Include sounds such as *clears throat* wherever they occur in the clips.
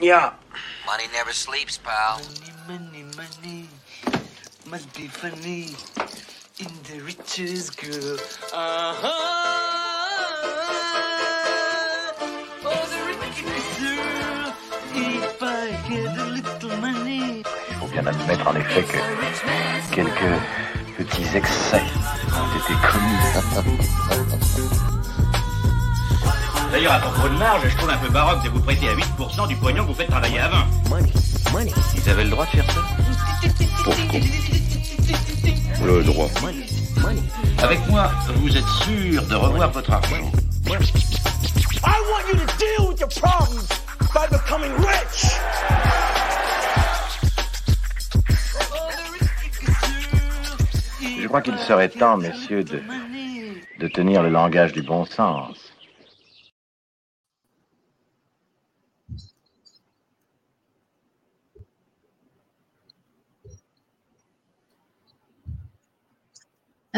Yeah. Money never sleeps, pal. Money, money, money. Must be funny in the richest girl. Uh-huh. Oh, the richest girl. If I get a little money. Il faut bien admettre en effet que quelques petits excès ont été commis. *laughs* D'ailleurs, à propos de marge, je trouve un peu baroque de vous prêter à 8% du pognon que vous faites travailler à 20. Ils avaient le droit de faire ça Pourquoi Le droit. Avec moi, vous êtes sûr de revoir votre argent. I want you to deal with your problems by becoming rich. Je crois qu'il serait temps, messieurs, de, de tenir le langage du bon sens.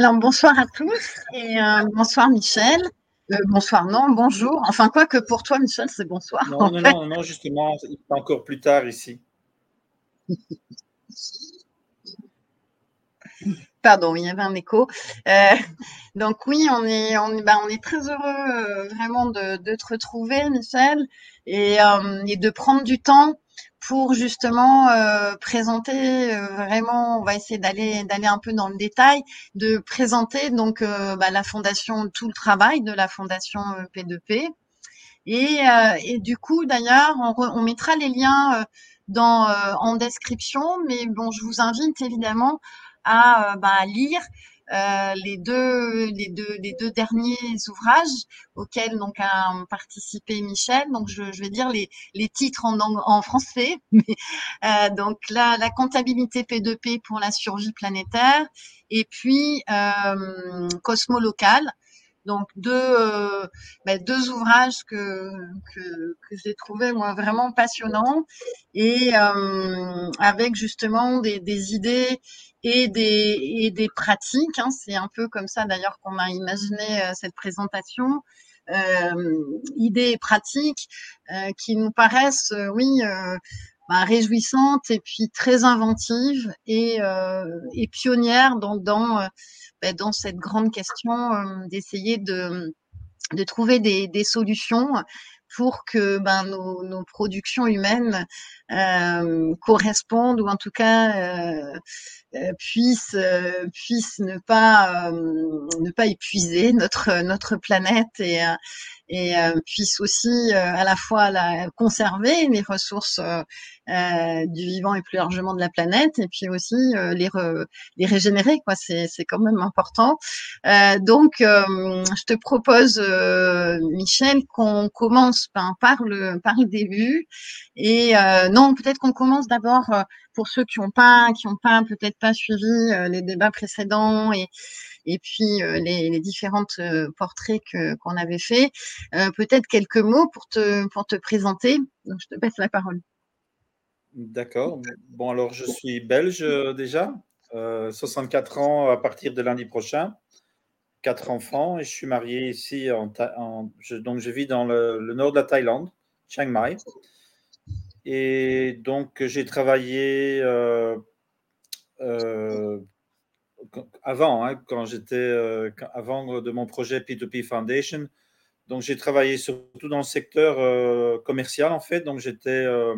Alors bonsoir à tous et euh, bonsoir Michel. Euh, bonsoir, non, bonjour. Enfin, quoi que pour toi, Michel, c'est bonsoir. Non, non, non, non, justement, c'est encore plus tard ici. Pardon, il y avait un écho. Euh, donc oui, on est, on est, bah, on est très heureux euh, vraiment de, de te retrouver, Michel, et, euh, et de prendre du temps pour justement euh, présenter euh, vraiment. On va essayer d'aller d'aller un peu dans le détail, de présenter donc euh, bah, la fondation, tout le travail de la fondation euh, P2P. Et, euh, et du coup, d'ailleurs, on, on mettra les liens euh, dans, euh, en description, mais bon, je vous invite évidemment à euh, bah, lire euh, les deux derniers ouvrages auxquels donc a participé Michel. Donc je, vais dire les titres en français. *laughs* Euh, donc la comptabilité P2P pour la survie planétaire et puis euh, Cosmo local. Donc deux ben, ouvrages que j'ai trouvé moi vraiment passionnants et avec justement des idées et des, et des pratiques. Hein. C'est un peu comme ça d'ailleurs qu'on a imaginé euh, cette présentation. Euh, idées et pratiques euh, qui nous paraissent, euh, oui, bah, réjouissantes et puis très inventives et, et pionnières dans, dans, bah, dans cette grande question d'essayer de, de trouver des, des solutions pour que ben, nos, productions humaines euh, correspondent ou en tout cas euh, euh, puissent puissent ne pas ne pas épuiser notre notre planète et et puissent aussi à la fois la conserver les ressources euh, du vivant et plus largement de la planète et puis aussi euh, les re- les régénérer quoi. C'est c'est quand même important. Euh, donc euh, je te propose euh, Michel qu'on commence ben, par le par le début. Et non peut-être qu'on commence d'abord pour ceux qui n'ont pas qui ont pas peut-être pas suivi les débats précédents et et puis euh, les, les différentes euh, portraits que qu'on avait fait euh, peut-être quelques mots pour te pour te présenter. Donc je te passe la parole D'accord. Bon, alors je suis belge euh, déjà, euh, 64 ans à partir de lundi prochain, quatre enfants et je suis marié ici en, Tha- en- je- donc je vis dans le, le nord de la Thaïlande, Chiang Mai. Et donc j'ai travaillé euh, euh, avant, hein, quand j'étais euh, avant de mon projet P2P Foundation. Donc j'ai travaillé surtout dans le secteur euh, commercial en fait. Donc j'étais euh,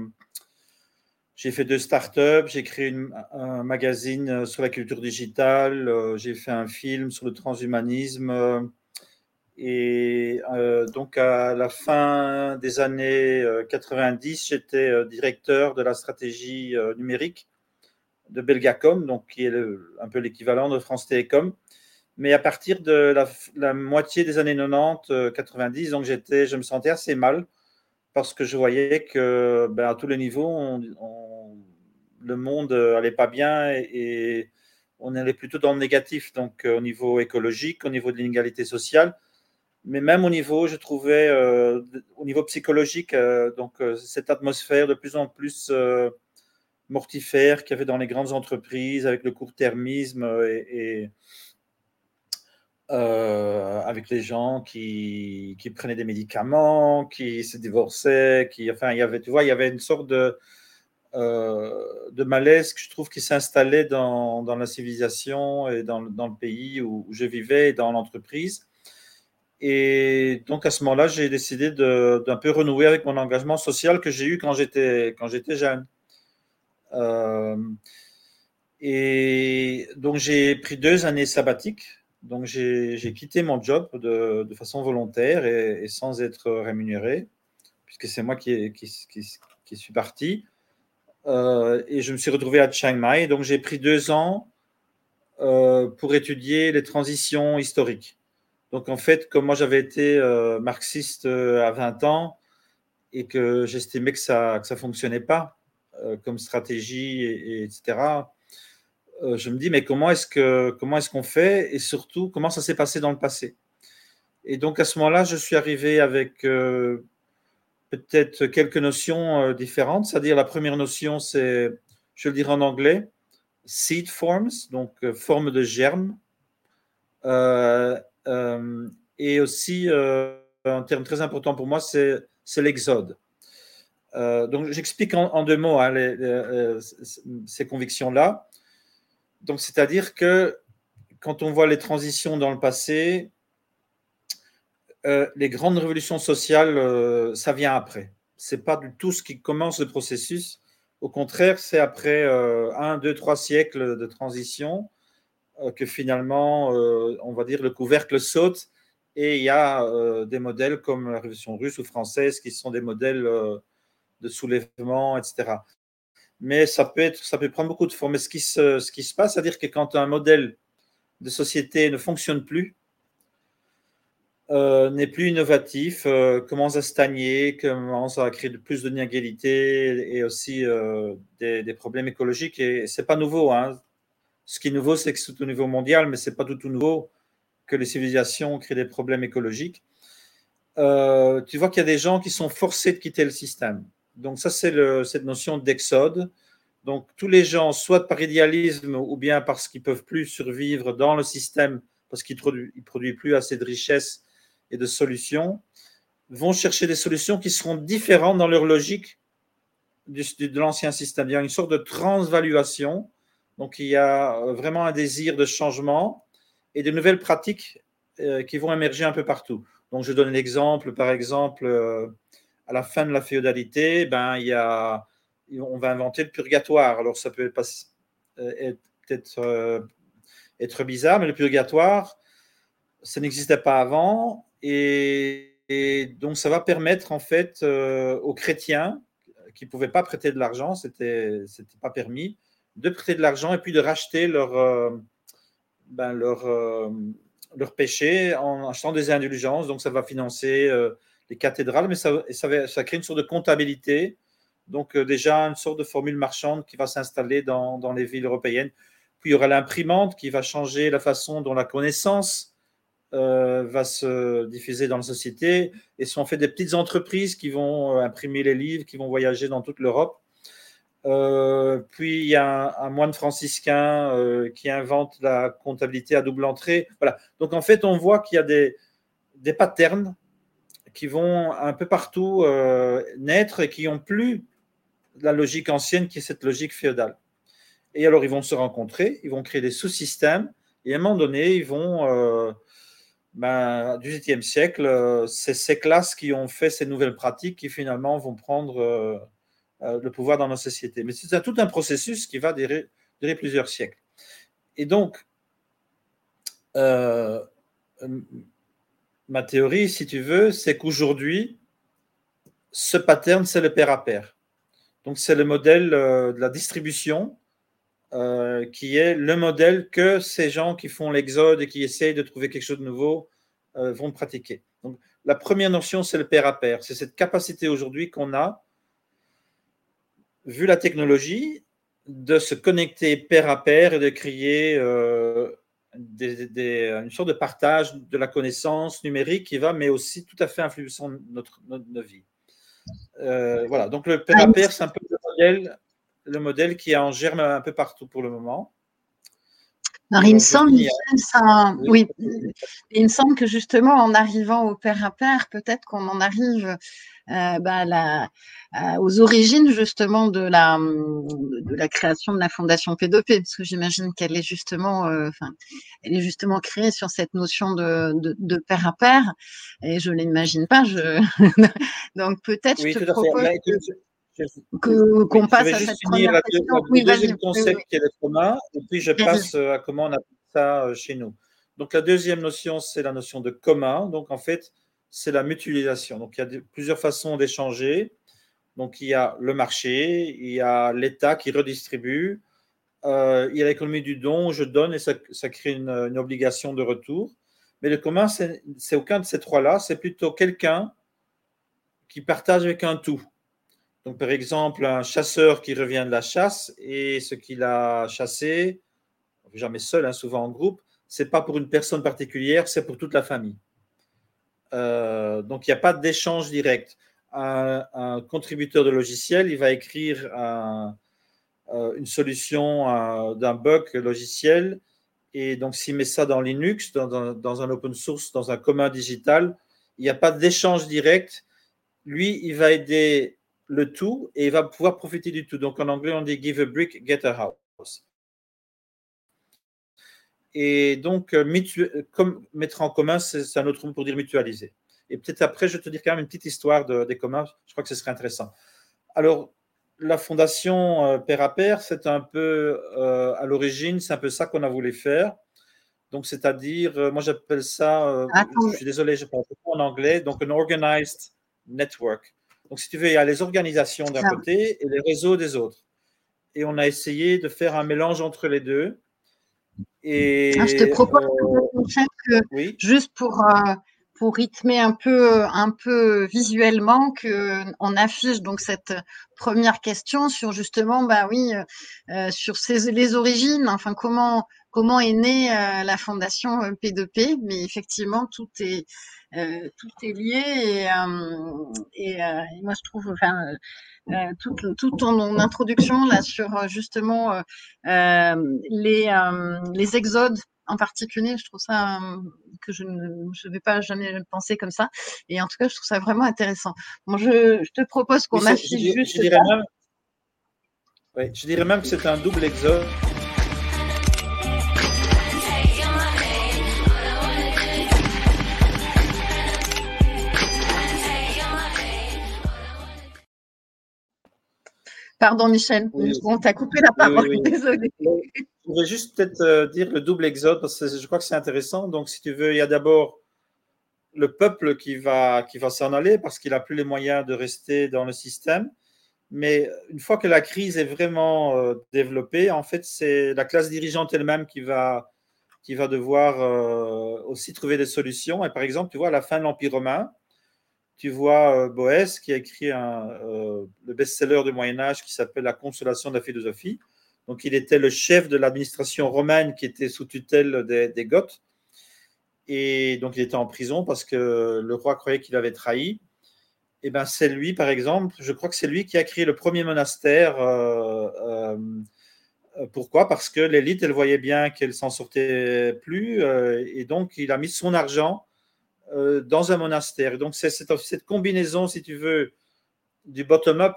j'ai fait deux startups, j'ai créé une- un magazine euh, sur la culture digitale, euh, j'ai fait un film sur le transhumanisme. euh, et donc à la fin des années euh, 90, j'étais directeur de la stratégie numérique de Belgacom, donc qui est un peu l'équivalent de France Télécom. Mais à partir de la, moitié des années 90, euh, 90, donc j'étais, je me sentais assez mal parce que je voyais que ben, à tous les niveaux, le monde allait pas bien et, on allait plutôt dans le négatif, donc euh, au niveau écologique, au niveau de l'inégalité sociale, mais même au niveau, je trouvais, euh, au niveau psychologique, euh, donc euh, cette atmosphère de plus en plus euh, mortifère qu'il y avait dans les grandes entreprises avec le court-termisme euh, et euh, avec les gens qui, qui, prenaient des médicaments, qui se divorçaient, qui, enfin, il y avait, tu vois, il y avait une sorte de, euh, de malaise que je trouve qui s'installait dans, dans, la civilisation et dans, dans le pays où, je vivais et dans l'entreprise. Et donc à ce moment-là, j'ai décidé d'un peu renouer avec mon engagement social que j'ai eu quand j'étais jeune. Euh, et donc j'ai pris deux années sabbatiques donc j'ai quitté mon job de, façon volontaire et, sans être rémunéré, puisque c'est moi qui, suis parti. Euh, et je me suis retrouvé à Chiang Mai. Donc j'ai pris deux ans euh, pour étudier les transitions historiques. Donc en fait, comme moi j'avais été euh, marxiste à 20 ans et que j'estimais que ça ne fonctionnait pas comme stratégie, et, etc., euh, je me dis, mais comment est-ce que comment est-ce qu'on fait? Et surtout comment ça s'est passé dans le passé? Et donc à ce moment-là, je suis arrivé avec euh, peut-être quelques notions euh, différentes. C'est-à-dire la première notion, c'est, je le dirais en anglais, seed forms, donc forme de germe, et aussi un terme très important pour moi, c'est, c'est l'exode. donc j'explique en, deux mots hein, ces convictions-là. Donc, c'est-à-dire que quand on voit les transitions dans le passé, euh, les grandes révolutions sociales, euh, ça vient après. C'est pas du tout ce qui commence le processus. Au contraire, c'est après euh, un, deux, trois siècles de transition que finalement, on va dire, le couvercle saute et il y a des modèles comme la révolution russe ou française qui sont des modèles de soulèvement, etc mais ça peut, prendre beaucoup de formes. Mais ce qui se, passe, c'est-à-dire que quand un modèle de société ne fonctionne plus, euh, n'est plus innovatif, euh, commence à stagner, commence à créer de plus d'inégalités et aussi euh, des, des, problèmes écologiques. Et c'est pas nouveau. Hein. Ce qui est nouveau, c'est que c'est au niveau mondial, mais c'est pas du tout nouveau que les civilisations créent des problèmes écologiques. tu vois qu'il y a des gens qui sont forcés de quitter le système. Donc ça, c'est cette notion d'exode. Donc tous les gens, soit par idéalisme ou bien parce qu'ils peuvent plus survivre dans le système, parce qu'ils ne produisent plus assez de richesses et de solutions, vont chercher des solutions qui seront différentes dans leur logique de l'ancien système. Il y a une sorte de transvaluation. Donc il y a vraiment un désir de changement et de nouvelles pratiques euh, qui vont émerger un peu partout. Donc je donne un exemple, par exemple, euh, à la fin de la féodalité, ben, il y a, on va inventer le purgatoire. Alors, ça peut euh, peut-être euh, être bizarre, mais le purgatoire, ça n'existait pas avant. Et, donc, ça va permettre, en fait, euh, aux chrétiens qui ne pouvaient pas prêter de l'argent, ce n'était pas permis, de prêter de l'argent et puis de racheter leur, ben, leur, leur péché en achetant des indulgences. Donc, ça va financer les cathédrales, mais ça, crée une sorte de comptabilité. Donc, euh, déjà, une sorte de formule marchande qui va s'installer dans, les villes européennes. Puis, il y aura l'imprimante qui va changer la façon dont la connaissance euh, va se diffuser dans la société. Et sont fait des petites entreprises qui vont euh, imprimer les livres, qui vont voyager dans toute l'Europe. puis il y a un, moine franciscain qui invente la comptabilité à double entrée. Voilà. Donc en fait, on voit qu'il y a des patterns qui vont un peu partout euh, naître et qui ont plus la logique ancienne qui est cette logique féodale. Et alors, ils vont se rencontrer, ils vont créer des sous-systèmes, et à un moment donné, ils vont, euh, ben, du siècle, euh, c'est ces classes qui ont fait ces nouvelles pratiques qui finalement vont prendre le pouvoir dans nos sociétés. Mais c'est tout un processus qui va durer, durer plusieurs siècles. Et donc, ma théorie, si tu veux, c'est qu'aujourd'hui, ce pattern, c'est le pair à pair. Donc, c'est le modèle euh, de la distribution euh, qui est le modèle que ces gens qui font l'exode et qui essayent de trouver quelque chose de nouveau euh, vont pratiquer. Donc, la première notion, c'est le pair à pair. C'est cette capacité aujourd'hui qu'on a, vu la technologie, de se connecter pair à pair et de créer des, une sorte de partage de la connaissance numérique qui va, mais aussi tout à fait influençant notre, notre, vie. Euh, voilà, donc le pair à pair, c'est un peu le modèle, le modèle qui est en germe un peu partout pour le moment. Alors, il me semble, ça, oui, il me semble que justement, en arrivant au pair à pair, peut-être qu'on en arrive bah, la, euh, aux origines justement de la, de la création de la fondation P2P, parce que j'imagine qu'elle est justement, euh, enfin, elle est justement créée sur cette notion de, de, de pair à pair, et je l'imagine pas. Je... *laughs* Donc peut-être je te propose. Bah, que qu'on passe à cette la, question. La, oui, deuxième concept qui est le commun, et puis je passe à comment on appelle ça chez nous. Donc la deuxième notion, c'est la notion de commun. Donc en fait, c'est la mutualisation. Donc il y a plusieurs façons d'échanger. Donc il y a le marché, il y a l'État qui redistribue, euh, il y a l'économie du don, je donne et ça, crée une, une, obligation de retour. Mais le commun, c'est aucun de ces trois-là, c'est plutôt quelqu'un qui partage avec un tout. Donc, par exemple, un chasseur qui revient de la chasse et ce qu'il a chassé, jamais seul, hein, souvent en groupe, c'est pas pour une personne particulière, c'est pour toute la famille. Euh, donc, il n'y a pas d'échange direct. Un, contributeur de logiciel, il va écrire euh, une solution euh, d'un bug logiciel et donc s'il met ça dans Linux, dans, dans, un open source, dans un commun digital, il n'y a pas d'échange direct. Lui, il va aider le tout et il va pouvoir profiter du tout. Donc en anglais, on dit give a brick, get a house. Et donc, euh, comme mettre en commun, c'est un autre mot pour dire mutualiser. Et peut-être après, je vais te dire quand même une petite histoire de, des communs. Je crois que ce serait intéressant. Alors, la fondation euh, Père à Père, c'est un peu euh, à l'origine, c'est un peu ça qu'on a voulu faire. Donc, c'est-à-dire, euh, moi j'appelle ça, euh, je suis désolé, je parle en anglais, donc un organized network. Donc, si tu veux, il y a les organisations d'un côté et les réseaux des autres. Et on a essayé de faire un mélange entre les deux. Et, ah, je te propose euh, que, oui? juste pour, euh, pour rythmer un peu, un peu visuellement, qu'on affiche donc cette première question sur justement, bah oui, euh, sur ces, les origines, enfin comment, comment est née euh, la fondation P2P, mais effectivement tout est euh, tout est lié et, euh, et, euh, et, moi je trouve enfin toute, toute ton introduction là sur justement les les exodes en particulier, je trouve ça que je ne je vais pas jamais le penser comme ça. Et en tout cas, je trouve ça vraiment intéressant. Bon, je, je te propose qu'on affiche juste. Je dirais, même, ouais, je dirais même que c'est un double exode. Pardon, Michel. Oui. On t'a coupé la parole. Oui, oui. *laughs* Désolé. Je voudrais juste peut-être euh, dire le double exode parce que je crois que c'est intéressant. Donc, si tu veux, il y a d'abord le peuple qui va, qui va s'en aller parce qu'il n'a plus les moyens de rester dans le système. Mais une fois que la crise est vraiment euh, développée, en fait, c'est la classe dirigeante elle-même qui va, qui va devoir euh, aussi trouver des solutions. Et par exemple, tu vois, à la fin de l'Empire romain, tu vois euh, Boès qui a écrit euh, le best-seller du Moyen Âge qui s'appelle La consolation de la philosophie. Donc, il était le chef de l'administration romaine qui était sous tutelle des, Goths. Et donc, il était en prison parce que le roi croyait qu'il avait trahi. Et ben, c'est lui, par exemple, je crois que c'est lui qui a créé le premier monastère. Euh, pourquoi? Parce que l'élite, elle voyait bien qu'elle s'en sortait plus. Et donc, il a mis son argent euh, dans un monastère. Donc, c'est cette, cette, combinaison, si tu veux, du bottom-up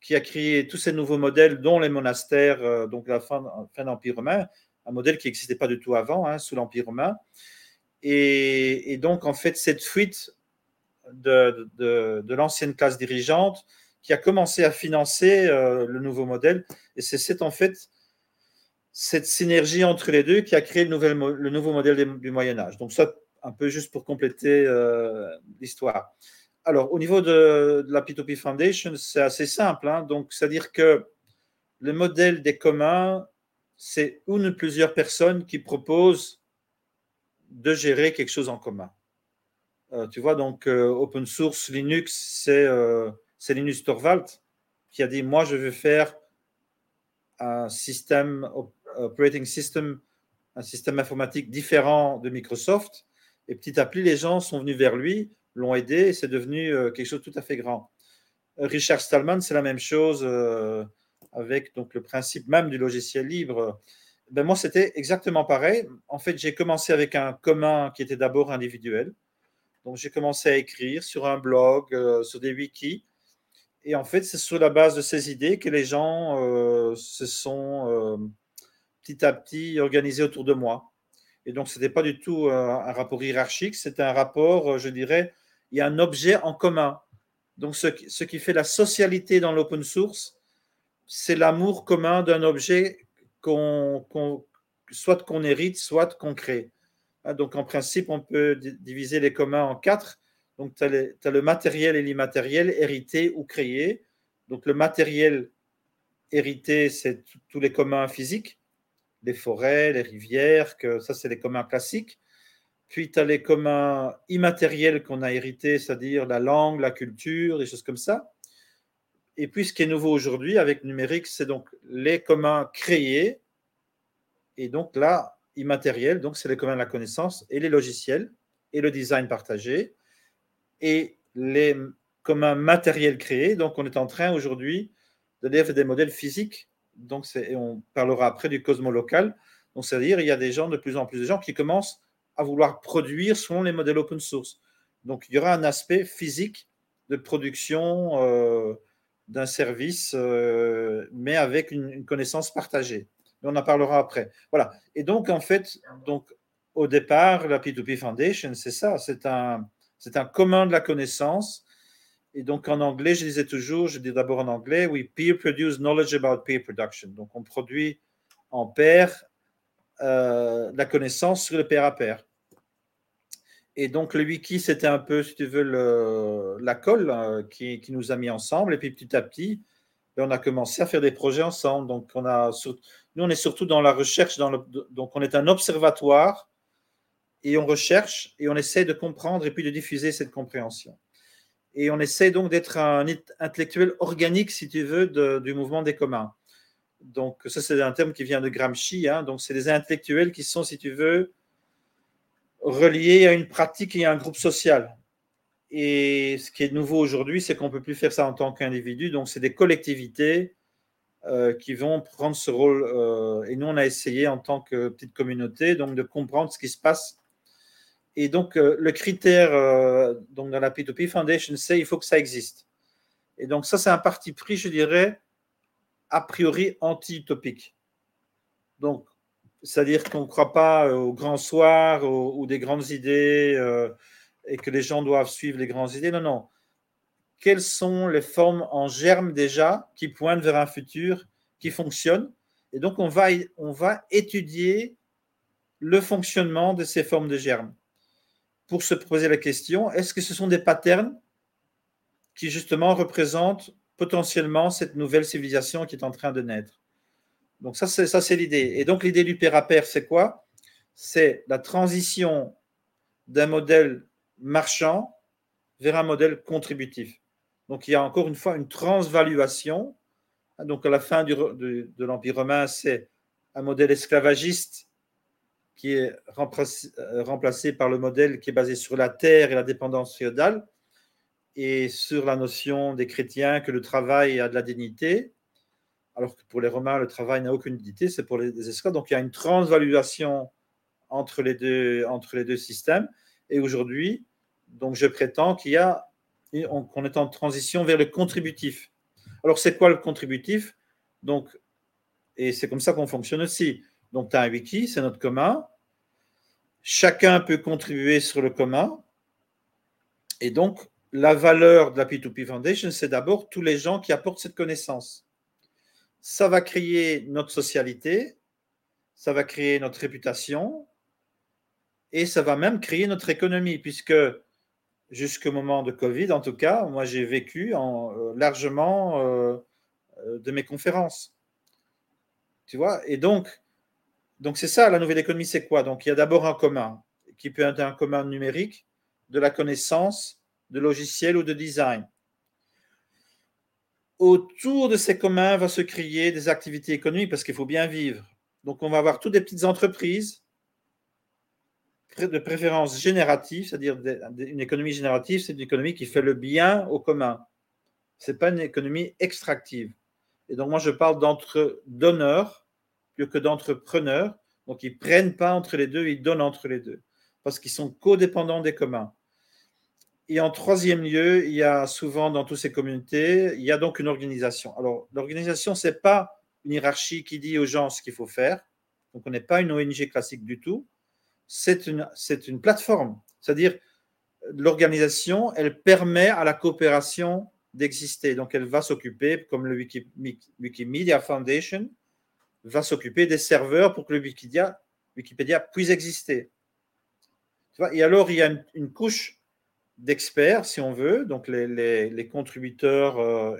qui a créé tous ces nouveaux modèles, dont les monastères, euh, donc la fin, de l'Empire romain, un modèle qui n'existait pas du tout avant, hein, sous l'Empire romain. Et, donc, en fait, cette fuite de, l'ancienne classe dirigeante qui a commencé à financer euh, le nouveau modèle. Et c'est en fait cette synergie entre les deux qui a créé le, le nouveau modèle du Moyen Âge. Donc, ça, un peu juste pour compléter euh, l'histoire. Alors, au niveau de, la P2P Foundation, c'est assez simple. Hein? Donc, c'est-à-dire que le modèle des communs, c'est une ou plusieurs personnes qui proposent de gérer quelque chose en commun. Euh, tu vois, donc, euh, open source Linux, c'est euh, Linus Torvald qui a dit Moi, je veux faire un système, operating system, un système informatique différent de Microsoft et petit à petit, les gens sont venus vers lui, l'ont aidé et c'est devenu euh, quelque chose de tout à fait grand. Richard Stallman, c'est la même chose euh, avec donc, le principe même du logiciel libre. ben moi, c'était exactement pareil. En fait, j'ai commencé avec un commun qui était d'abord individuel. Donc, j'ai commencé à écrire sur un blog, euh, sur des wikis. Et en fait, c'est sur la base de ces idées que les gens euh, se sont euh, petit à petit organisés autour de moi. Et donc, ce n'était pas du tout un rapport hiérarchique, c'était un rapport, je dirais, il y a un objet en commun. Donc, ce, qui fait la socialité dans l'open source, c'est l'amour commun d'un objet qu'on, soit qu'on hérite, soit qu'on crée. Ah, donc, en principe, on peut diviser les communs en quatre. Donc, tu as, le matériel et l'immatériel, hérité ou créé. Donc, le matériel hérité, c'est tous les communs physiques, les forêts, les rivières, que ça, c'est les communs classiques. Puis, tu as les communs immatériels qu'on a hérités, c'est-à-dire la langue, la culture, des choses comme ça. Et puis, ce qui est nouveau aujourd'hui avec numérique, c'est donc les communs créés. Et donc là, immatériel, donc c'est les communs de la connaissance et les logiciels et le design partagé et les communs matériels créés. Donc, on est en train aujourd'hui de lire des modèles physiques. Donc, et on parlera après du cosmolocal. Donc, c'est-à-dire, il y a des gens, de plus en plus de gens qui commencent à vouloir produire selon les modèles open source. Donc, il y aura un aspect physique de production. Euh, d'un service, euh, mais avec une, connaissance partagée. On en parlera après. Voilà. Et donc, en fait, donc, au départ, la P2P Foundation, c'est ça, c'est un, c'est un commun de la connaissance. Et donc, en anglais, je disais toujours, je dis d'abord en anglais, we peer produce knowledge about peer production. Donc, on produit en pair euh, la connaissance sur le pair à pair. Et donc, le wiki, c'était un peu, si tu veux, la colle euh, qui, nous a mis ensemble. Et puis, petit à petit, ben, on a commencé à faire des projets ensemble. Donc, on a, nous, on est surtout dans la recherche. Donc, on est un observatoire et on recherche et on essaie de comprendre et puis de diffuser cette compréhension. Et on essaie donc d'être un intellectuel organique, si tu veux, du mouvement des communs. Donc, ça, c'est un terme qui vient de Gramsci. Hein. donc, c'est des intellectuels qui sont, si tu veux, relié à une pratique et à un groupe social. Et ce qui est nouveau aujourd'hui, c'est qu'on ne peut plus faire ça en tant qu'individu. Donc, c'est des collectivités euh, qui vont prendre ce rôle. Euh, et nous, on a essayé en tant que petite communauté donc, de comprendre ce qui se passe. Et donc, euh, le critère donc dans la P2P Foundation, c'est il faut que ça existe. Et donc, ça, c'est un parti pris, je dirais, a priori anti-utopique. Donc, c'est-à-dire qu'on ne croit pas euh, au grand soir ou des grandes idées euh, et que les gens doivent suivre les grandes idées. Non, non. Quelles sont les formes en germe déjà qui pointent vers un futur qui fonctionne? Et donc, on va, on va étudier le fonctionnement de ces formes de germes pour se poser la question, est-ce que ce sont des patterns qui justement représentent potentiellement cette nouvelle civilisation qui est en train de naître? Donc ça, c'est, ça, c'est l'idée. Et donc l'idée du pair à pair, c'est quoi? C'est la transition d'un modèle marchand vers un modèle contributif. Donc il y a encore une fois une transvaluation. Donc à la fin de l'Empire romain, c'est un modèle esclavagiste qui est remplacé, euh, remplacé, par le modèle qui est basé sur la terre et la dépendance féodale et sur la notion des chrétiens que le travail a de la dignité alors que pour les Romains, le travail n'a aucune utilité, c'est pour les, esclaves. Donc il y a une transvaluation entre les deux, entre les deux systèmes. Et aujourd'hui, donc je prétends qu'il y qu'on est en transition vers le contributif. Alors c'est quoi le contributif? Donc, et c'est comme ça qu'on fonctionne aussi. Donc tu as un wiki, c'est notre commun. Chacun peut contribuer sur le commun. Et donc, la valeur de la P2P Foundation, c'est d'abord tous les gens qui apportent cette connaissance ça va créer notre socialité, ça va créer notre réputation et ça va même créer notre économie, puisque jusqu'au moment de Covid, en tout cas, moi j'ai vécu euh, largement euh, euh, de mes conférences. Tu vois? Et donc, donc c'est ça, la nouvelle économie, c'est quoi? Donc il y a d'abord un commun, qui peut être un commun numérique, de la connaissance, de logiciel ou de design autour de ces communs va se créer des activités économiques parce qu'il faut bien vivre. Donc, on va avoir toutes des petites entreprises de préférence générative, c'est-à-dire une économie générative, c'est une économie qui fait le bien au commun. Ce n'est pas une économie extractive. Et donc, moi, je parle d'entre donneurs plutôt que d'entrepreneurs. Donc, ils prennent pas entre les deux, ils donnent entre les deux, parce qu'ils sont codépendants des communs. Et en troisième lieu, il y a souvent dans toutes ces communautés, il y a donc une organisation. Alors, l'organisation, c'est pas une hiérarchie qui dit aux gens ce qu'il faut faire. Donc, on n'est pas une ONG classique du tout. C'est une, c'est une plateforme. C'est-à-dire, l'organisation, elle permet à la coopération d'exister. Donc, elle va s'occuper, comme le Wiki- Wikimedia Foundation, va s'occuper des serveurs pour que le Wikipédia, puisse exister. Et alors, il y a une, couche d'experts, si on veut, donc les, contributeurs euh,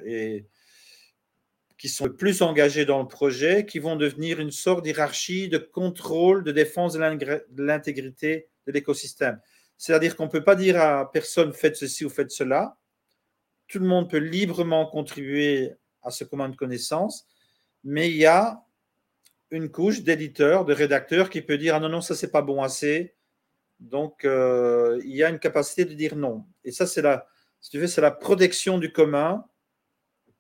qui sont le plus engagés dans le projet, qui vont devenir une sorte d'hierarchie de contrôle, de défense de l'intégrité de l'écosystème. C'est-à-dire qu'on ne peut pas dire à personne faites ceci ou faites cela. Tout le monde peut librement contribuer à ce commun de connaissances, mais il y a une couche d'éditeurs, de rédacteurs qui peut dire ah non, non, ça c'est pas bon assez. Donc euh, il y a une capacité de dire non. Et ça, c'est la, si tu veux, c'est la protection du commun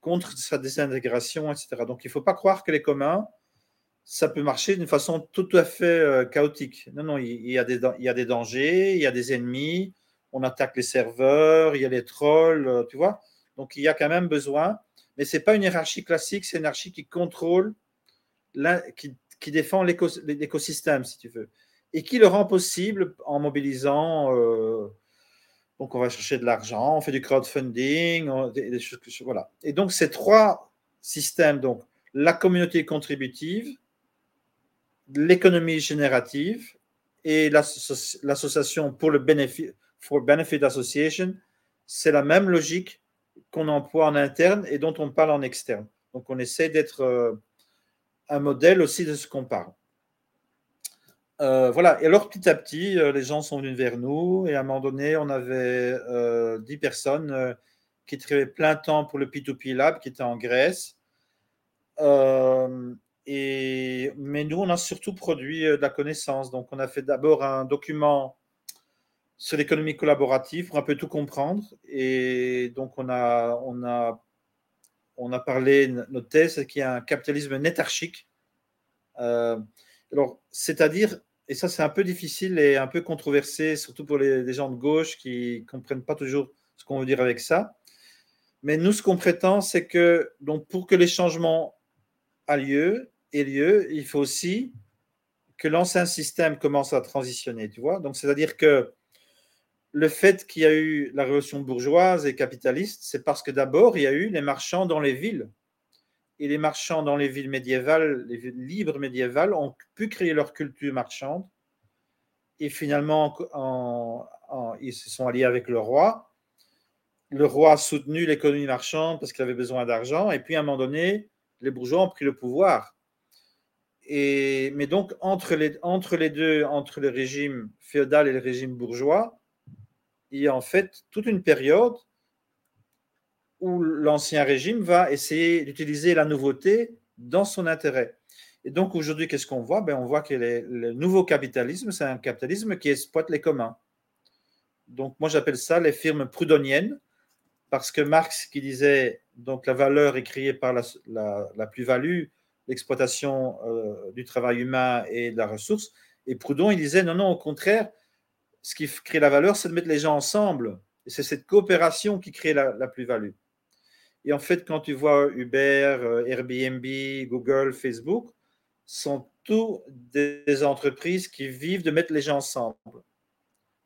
contre sa désintégration, etc. Donc il ne faut pas croire que les communs, ça peut marcher d'une façon tout à fait euh, chaotique. Non, non, il, y a des, il y a des dangers, il y a des ennemis, on attaque les serveurs, il y a les trolls, euh, tu vois. Donc il y a quand même besoin, mais ce n'est pas une hiérarchie classique, c'est une hiérarchie qui contrôle, qui, défend l'écos- l'écosystème, si tu veux, et qui le rend possible en mobilisant. euh, donc, on va chercher de l'argent, on fait du crowdfunding, on- des, des choses voilà. Et donc, ces trois systèmes, donc la communauté contributive, l'économie générative et l'asso- l'association pour le benefit, for benefit association, c'est la même logique qu'on emploie en interne et dont on parle en externe. Donc, on essaie d'être euh, un modèle aussi de ce qu'on parle. Euh, voilà, et alors petit à petit, euh, les gens sont venus vers nous et à un moment donné, on avait euh, 10 personnes euh, qui travaillaient plein temps pour le P2P Lab qui était en Grèce. Et, mais nous, on a surtout produit de la connaissance. Donc, on a fait d'abord un document sur l'économie collaborative pour un peu tout comprendre. Et donc, on a, on a, on a parlé, notre thèse, c'est qu'il y a un capitalisme nétarchique. Euh, alors, c'est-à-dire, et ça c'est un peu difficile et un peu controversé, surtout pour les, les gens de gauche qui ne comprennent pas toujours ce qu'on veut dire avec ça. Mais nous, ce qu'on prétend, c'est que donc, pour que les changements aient lieu, aient lieu, il faut aussi que l'ancien système commence à transitionner, tu vois. Donc, c'est-à-dire que le fait qu'il y a eu la révolution bourgeoise et capitaliste, c'est parce que d'abord, il y a eu les marchands dans les villes et les marchands dans les villes médiévales, les villes libres médiévales, ont pu créer leur culture marchande. Et finalement, en- en- ils se sont alliés avec le roi. Le roi a soutenu l'économie marchande parce qu'il avait besoin d'argent. Et puis, à un moment donné, les bourgeois ont pris le pouvoir. Mais donc, entre les deux, entre le régime féodal et le régime bourgeois, il y a en fait toute une période où l'ancien régime va essayer d'utiliser la nouveauté dans son intérêt. Et donc aujourd'hui, qu'est-ce qu'on voit? Ben, On voit que le nouveau capitalisme, c'est un capitalisme qui exploite les communs. Donc moi, j'appelle ça les firmes prudhoniennes, parce que Marx qui disait donc la valeur est créée par la plus-value, l'exploitation euh, du travail humain et de la ressource, et Proudhon, il disait non, non, au contraire, ce qui crée la valeur, c'est de mettre les gens ensemble. Et c'est cette coopération qui crée la, plus-value. Et en fait, quand tu vois Uber, euh, Airbnb, Google, Facebook, sont tous des, entreprises qui vivent de mettre les gens ensemble.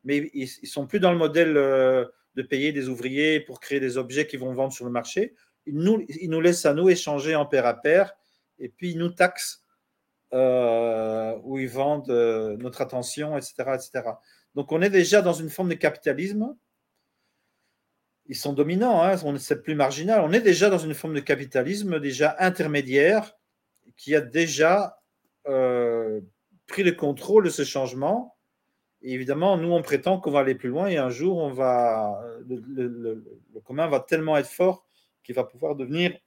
Mais ils ne sont plus dans le modèle euh, de payer des ouvriers pour créer des objets qu'ils vont vendre sur le marché. Ils nous, ils nous laissent à nous échanger en pair à pair et puis ils nous taxent euh, où ils vendent euh, notre attention, etc., etc. Donc on est déjà dans une forme de capitalisme ils sont dominants, hein, c'est plus marginal. On est déjà dans une forme de capitalisme déjà intermédiaire qui a déjà euh, pris le contrôle de ce changement. Évidemment, nous, on prétend qu'on va aller plus loin et un jour, on va, le, commun va tellement être fort qu'il va pouvoir devenir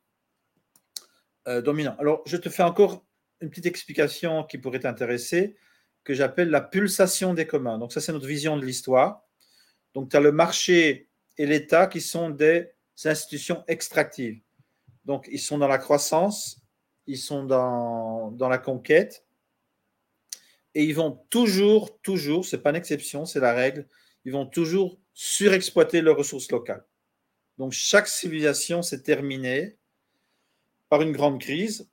dominant. Alors, je te fais encore une petite explication qui pourrait t'intéresser, que j'appelle la pulsation des communs. Donc, ça, c'est notre vision de l'histoire. Donc, tu as le marché et l'État qui sont des institutions extractives. Donc, ils sont dans la croissance, ils sont dans, dans la conquête, et ils vont toujours, toujours, c'est pas une exception, c'est la règle, ils vont toujours surexploiter leurs ressources locales. Donc chaque civilisation s'est terminée par une grande crise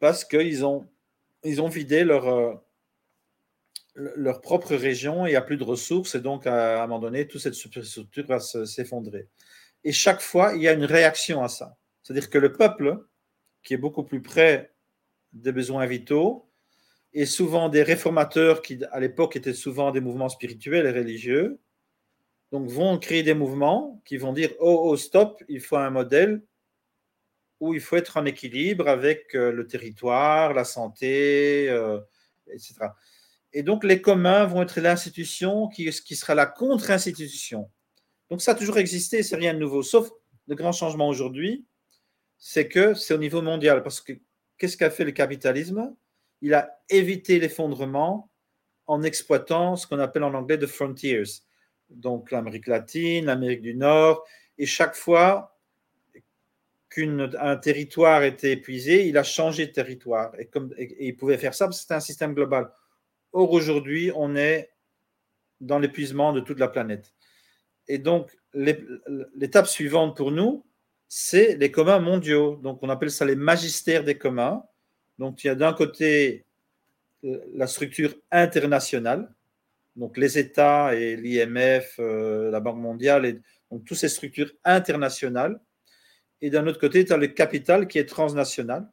parce qu'ils ont, ils ont vidé leur, euh, leur propre région il n'y a plus de ressources et donc à un moment donné, toute cette superstructure va s'effondrer. Et chaque fois, il y a une réaction à ça. C'est-à-dire que le peuple, qui est beaucoup plus près des besoins vitaux, et souvent des réformateurs qui, à l'époque, étaient souvent des mouvements spirituels et religieux, donc vont créer des mouvements qui vont dire oh, oh stop, il faut un modèle où il faut être en équilibre avec euh, le territoire, la santé, euh, etc. Et donc les communs vont être l'institution qui, sera la contre-institution. Donc ça a toujours existé, c'est rien de nouveau, sauf le grand changement aujourd'hui, c'est que c'est au niveau mondial. Parce que qu'est-ce qu'a fait le capitalisme? Il a évité l'effondrement en exploitant ce qu'on appelle en anglais the frontiers donc l'Amérique latine, l'Amérique du Nord, et chaque fois qu'un territoire était épuisé, il a changé de territoire. Et, il pouvait faire ça parce que c'était un système global. Or, aujourd'hui, on est dans l'épuisement de toute la planète. Et donc, l'étape suivante pour nous, c'est les communs mondiaux. Donc, on appelle ça les magistères des communs. Donc, il y a d'un côté euh, la structure internationale, donc les États et l'IMF, euh, la Banque mondiale, et donc toutes ces structures internationales. Et d'un autre côté, tu as le capital qui est transnational.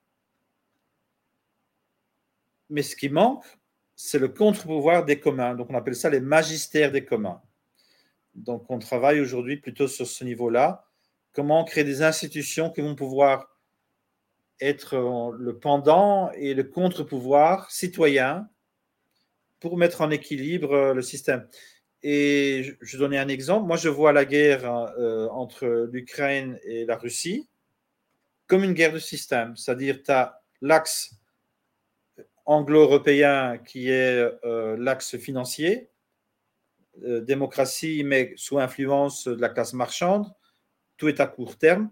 Mais ce qui manque, c'est le contre-pouvoir des communs. Donc on appelle ça les magistères des communs. Donc on travaille aujourd'hui plutôt sur ce niveau-là. Comment créer des institutions qui vont pouvoir être le pendant et le contre-pouvoir citoyen pour mettre en équilibre le système. Et je, je donnais un exemple. Moi, je vois la guerre euh, entre l'Ukraine et la Russie comme une guerre de système. C'est-à-dire, tu as l'axe anglo-européen qui est euh, l'axe financier, démocratie, mais sous influence de la classe marchande. Tout est à court terme.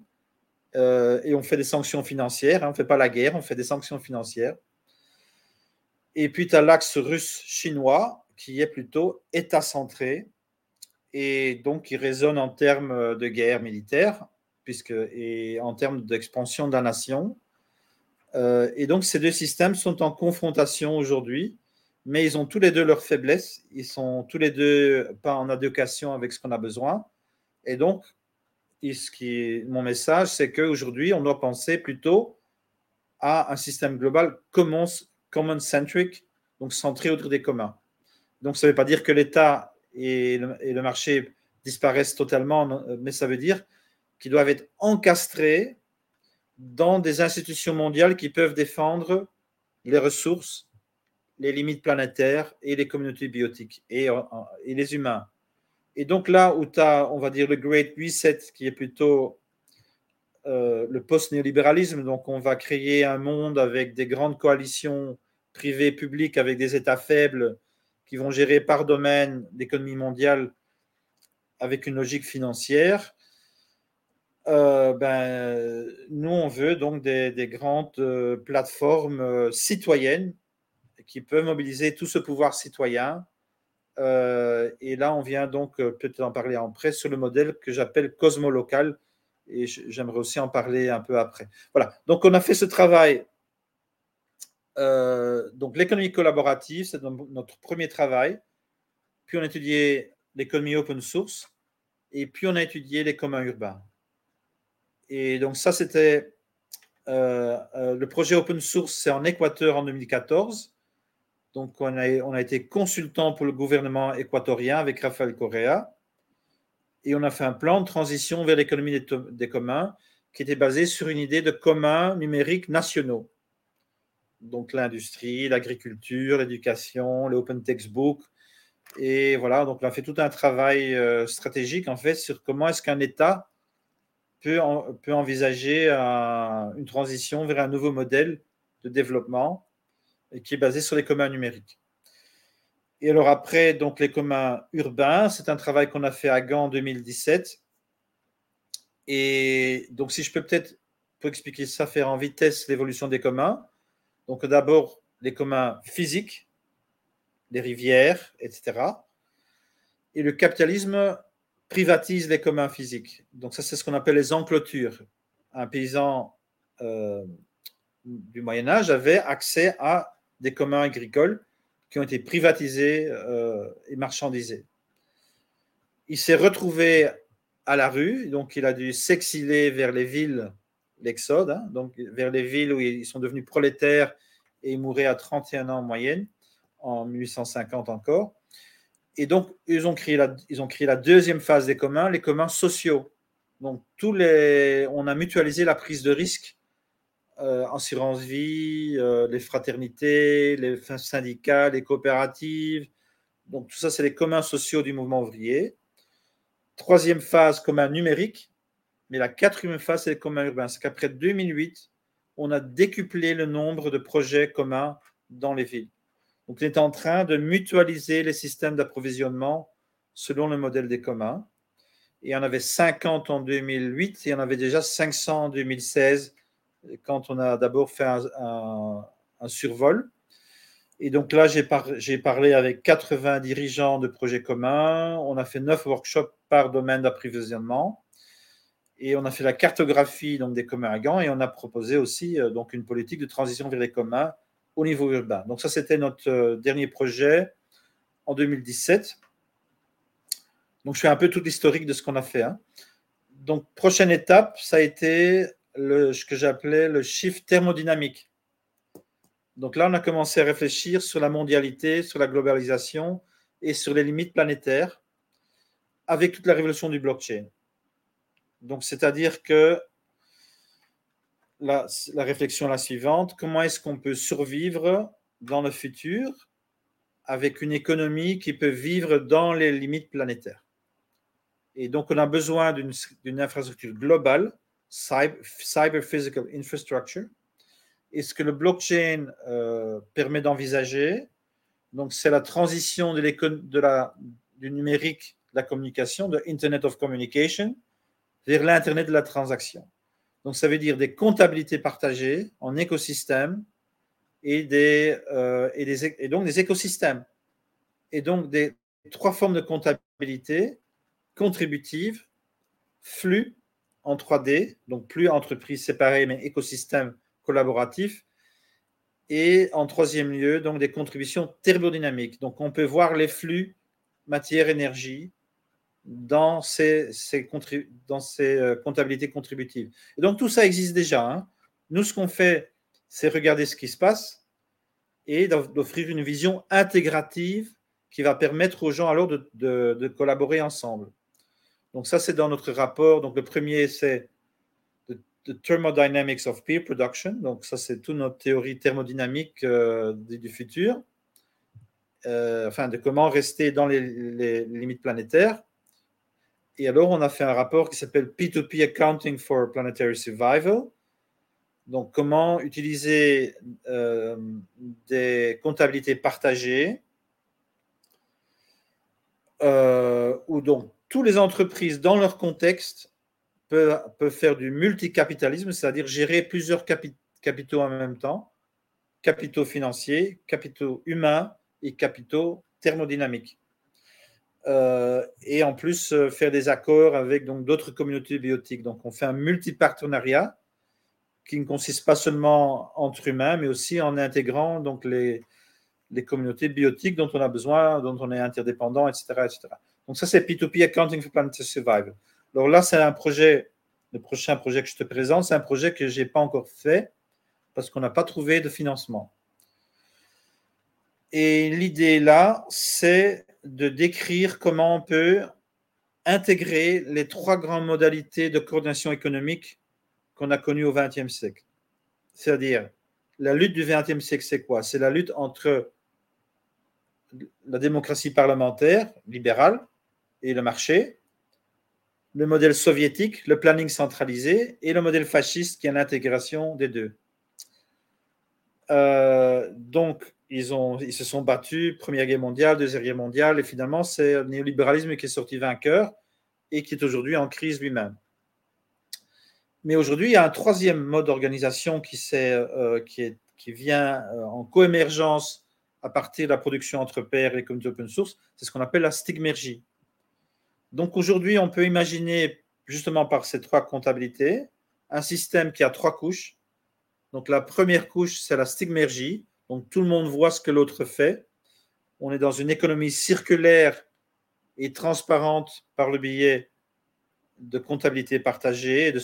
et on fait des sanctions financières. Hein. on ne fait pas la guerre, on fait des sanctions financières. Et puis, tu as l'axe russe-chinois qui est plutôt État-centré et donc qui résonne en termes de guerre militaire puisque, et en termes d'expansion de la nation. Euh, et donc, ces deux systèmes sont en confrontation aujourd'hui, mais ils ont tous les deux leurs faiblesses. Ils sont tous les deux pas en adéquation avec ce qu'on a besoin. Et donc, mon message, c'est qu'aujourd'hui, on doit penser plutôt à un système global commence common-centric, donc centré autour des communs. Donc, ça ne veut pas dire que l'État et, le, marché disparaissent totalement, mais ça veut dire qu'ils doivent être encastrés dans des institutions mondiales qui peuvent défendre les ressources, les limites planétaires et les communautés biotiques et, les humains. Et donc là où tu as, on va dire, le Great Reset, qui est plutôt euh, le post-néolibéralisme, donc on va créer un monde avec des grandes coalitions privé public avec des États faibles qui vont gérer par domaine l'économie mondiale avec une logique financière, euh, ben, nous, on veut donc des, grandes euh, plateformes euh, citoyennes qui peuvent mobiliser tout ce pouvoir citoyen. et là, on vient donc peut-être en parler en presse sur le modèle que j'appelle cosmolocal. Et j'aimerais aussi en parler un peu après. Voilà. Donc, on a fait ce travail euh, donc l'économie collaborative, c'est notre premier travail. Puis on a étudié l'économie open source et puis on a étudié les communs urbains. Et donc ça, c'était euh, euh, le projet open source, c'est en Équateur en 2014. Donc on a, on a été consultant pour le gouvernement équatorien avec Rafael Correa et on a fait un plan de transition vers l'économie des, des communs qui était basé sur une idée de communs numériques nationaux donc l'industrie, l'agriculture, l'éducation, les open textbooks. Et voilà, donc on a fait tout un travail euh, stratégique en fait sur comment est-ce qu'un État peut, peut envisager une transition vers un nouveau modèle de développement qui est basé sur les communs numériques. Et alors après, donc les communs urbains, c'est un travail qu'on a fait à Gand en 2017. Et donc si je peux peut-être pour expliquer ça, faire en vitesse l'évolution des communs. Donc d'abord, les communs physiques, les rivières, etc. Et le capitalisme privatise les communs physiques. Donc ça, c'est ce qu'on appelle les enclotures. Un paysan euh, du Moyen Âge avait accès à des communs agricoles qui ont été privatisés euh, et marchandisés. Il s'est retrouvé à la rue, donc il a dû s'exiler vers les villes, l'exode, hein, donc vers les villes où ils sont devenus prolétaires et ils mouraient à 31 ans en moyenne, en 1850 encore. Et donc, ils ont, créé la, ils ont créé la deuxième phase des communs, les communs sociaux. Donc, tous les, on a mutualisé la prise de risque, euh, assurance vie, euh, les fraternités, les syndicats, les coopératives. Donc, tout ça, c'est les communs sociaux du mouvement ouvrier. Troisième phase, commun numérique. Mais la quatrième phase, c'est les communs urbains. C'est qu'après 2008, on a décuplé le nombre de projets communs dans les villes. Donc, on est en train de mutualiser les systèmes d'approvisionnement selon le modèle des communs. Et il y en avait 50 en 2008 et il y en avait déjà 500 en 2016 quand on a d'abord fait un, survol. Et donc là, j'ai, parlé avec 80 dirigeants de projets communs. On a fait 9 workshops par domaine d'approvisionnement. Et on a fait la cartographie donc, des communs à Gand et on a proposé aussi euh, donc, une politique de transition vers les communs au niveau urbain. Donc ça, c'était notre euh, dernier projet en 2017. Donc je fais un peu tout l'historique de ce qu'on a fait. Hein. Donc prochaine étape, ça a été ce que j'appelais le shift thermodynamique. Donc là, on a commencé à réfléchir sur la mondialité, sur la globalisation et sur les limites planétaires avec toute la révolution du blockchain. Donc, c'est-à-dire que la, réflexion est la suivante comment est-ce qu'on peut survivre dans le futur avec une économie qui peut vivre dans les limites planétaires? Et donc, on a besoin d'une infrastructure globale, cyber, cyber, physical infrastructure. Et ce que le blockchain euh, permet d'envisager, donc c'est la transition de la, du numérique, de la communication, de Internet of Communication, vers l'Internet de la transaction. Donc, ça veut dire des comptabilités partagées en écosystème et, des, euh, et, donc des écosystèmes. Et donc, des trois formes de comptabilité contributive, flux en 3D, donc plus entreprise séparée, mais écosystème collaboratif. Et en troisième lieu, donc des contributions thermodynamiques. Donc, on peut voir les flux matière-énergie dans ces, euh, comptabilités contributives. Donc tout ça existe déjà. Hein. Nous, ce qu'on fait, c'est regarder ce qui se passe et d'offrir une vision intégrative qui va permettre aux gens alors de, de, collaborer ensemble. Donc ça, c'est dans notre rapport. Donc le premier, c'est the, Thermodynamics of Peer Production. Donc ça, c'est toute notre théorie thermodynamique euh, du, futur. Euh, enfin, de comment rester dans les limites planétaires. Et alors, on a fait un rapport qui s'appelle P2P Accounting for Planetary Survival. Donc, comment utiliser euh, des comptabilités partagées euh, où donc toutes les entreprises, dans leur contexte, peuvent, faire du multicapitalisme, c'est-à-dire gérer plusieurs capitaux en même temps, capitaux financiers, capitaux humains et capitaux thermodynamiques. Euh, et en plus euh, faire des accords avec donc d'autres communautés biotiques. Donc on fait un multipartenariat qui ne consiste pas seulement entre humains, mais aussi en intégrant donc les, les communautés biotiques dont on a besoin, dont on est interdépendant, etc. etc. Donc ça, c'est P2P Accounting for Planetary Survival. Alors là, c'est un projet, le prochain projet que je te présente, c'est un projet que je n'ai pas encore fait parce qu'on n'a pas trouvé de financement. Et l'idée là, c'est de décrire comment on peut intégrer les trois grandes modalités de coordination économique qu'on a connues au XXe siècle. C'est-à-dire, la lutte du XXe siècle, c'est quoi? C'est la lutte entre la démocratie parlementaire, libérale, et le marché, le modèle soviétique, le planning centralisé, et le modèle fasciste qui est l'intégration des deux. Euh, donc, ils, se sont battus, Première Guerre mondiale, Deuxième Guerre mondiale, et finalement, c'est le néolibéralisme qui est sorti vainqueur et qui est aujourd'hui en crise lui-même. Mais aujourd'hui, il y a un troisième mode d'organisation qui, euh, vient euh, en coémergence à partir de la production entre pairs et les communautés open source. C'est ce qu'on appelle la stigmergie. Donc aujourd'hui, on peut imaginer, justement par ces trois comptabilités, un système qui a trois couches. Donc la première couche, c'est la stigmergie. Donc tout le monde voit ce que l'autre fait. On est dans une économie circulaire et transparente par le biais de comptabilité partagée et de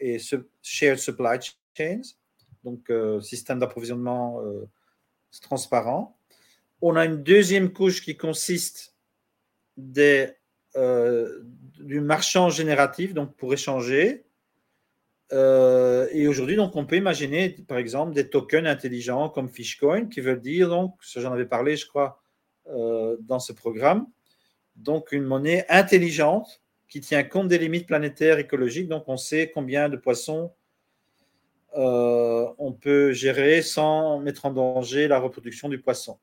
et shared supply chains, donc euh, système d'approvisionnement euh, transparent. On a une deuxième couche qui consiste euh, du marchand génératif, donc pour échanger. Et aujourd'hui, donc, on peut imaginer, par exemple, des tokens intelligents comme Fishcoin, qui veut dire, donc, j'en avais parlé, je crois, dans ce programme, donc une monnaie intelligente qui tient compte des limites planétaires écologiques. Donc, on sait combien de poissons euh, on peut gérer sans mettre en danger la reproduction du poisson.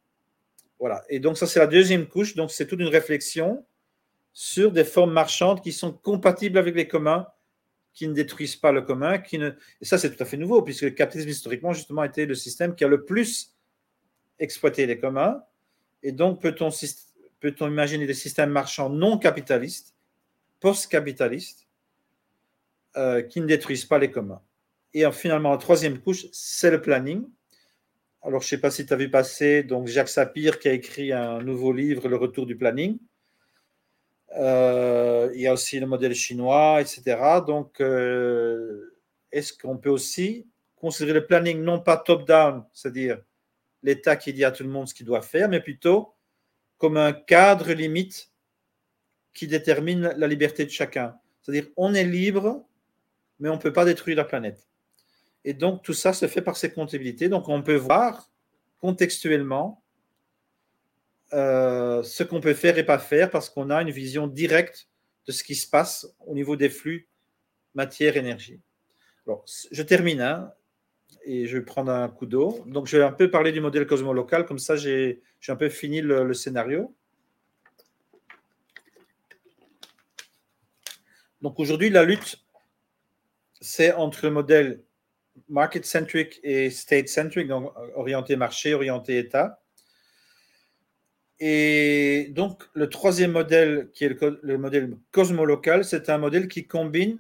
Voilà. Et donc, ça, c'est la deuxième couche. Donc, c'est toute une réflexion sur des formes marchandes qui sont compatibles avec les communs, qui ne détruisent pas le commun. Qui ne... Et ça, c'est tout à fait nouveau, puisque le capitalisme, historiquement, justement, a été le système qui a le plus exploité les communs. Et donc, peut-on peut imaginer des systèmes marchands non capitalistes post-capitalistes euh, qui ne détruisent pas les communs? Et finalement, la troisième couche, c'est le planning. Alors, je ne sais pas si tu as vu passer donc Jacques Sapir qui a écrit un nouveau livre, Le retour du planning. Euh, il y a aussi le modèle chinois, etc. Donc, euh, est-ce qu'on peut aussi considérer le planning non pas top-down, c'est-à-dire l'État qui dit à tout le monde ce qu'il doit faire, mais plutôt comme un cadre limite qui détermine la liberté de chacun. C'est-à-dire, on est libre, mais on ne peut pas détruire la planète. Et donc, tout ça se fait par ces comptabilités. Donc, on peut voir contextuellement euh, ce qu'on peut faire et pas faire parce qu'on a une vision directe de ce qui se passe au niveau des flux matière-énergie. Alors, je termine hein, et je vais prendre un coup d'eau. Donc, je vais un peu parler du modèle cosmolocal, comme ça, j'ai un peu fini le scénario. Donc aujourd'hui, la lutte, c'est entre le modèle market-centric et state-centric, donc orienté marché, orienté État. Et donc, le troisième modèle, qui est le, modèle cosmolocal, c'est un modèle qui combine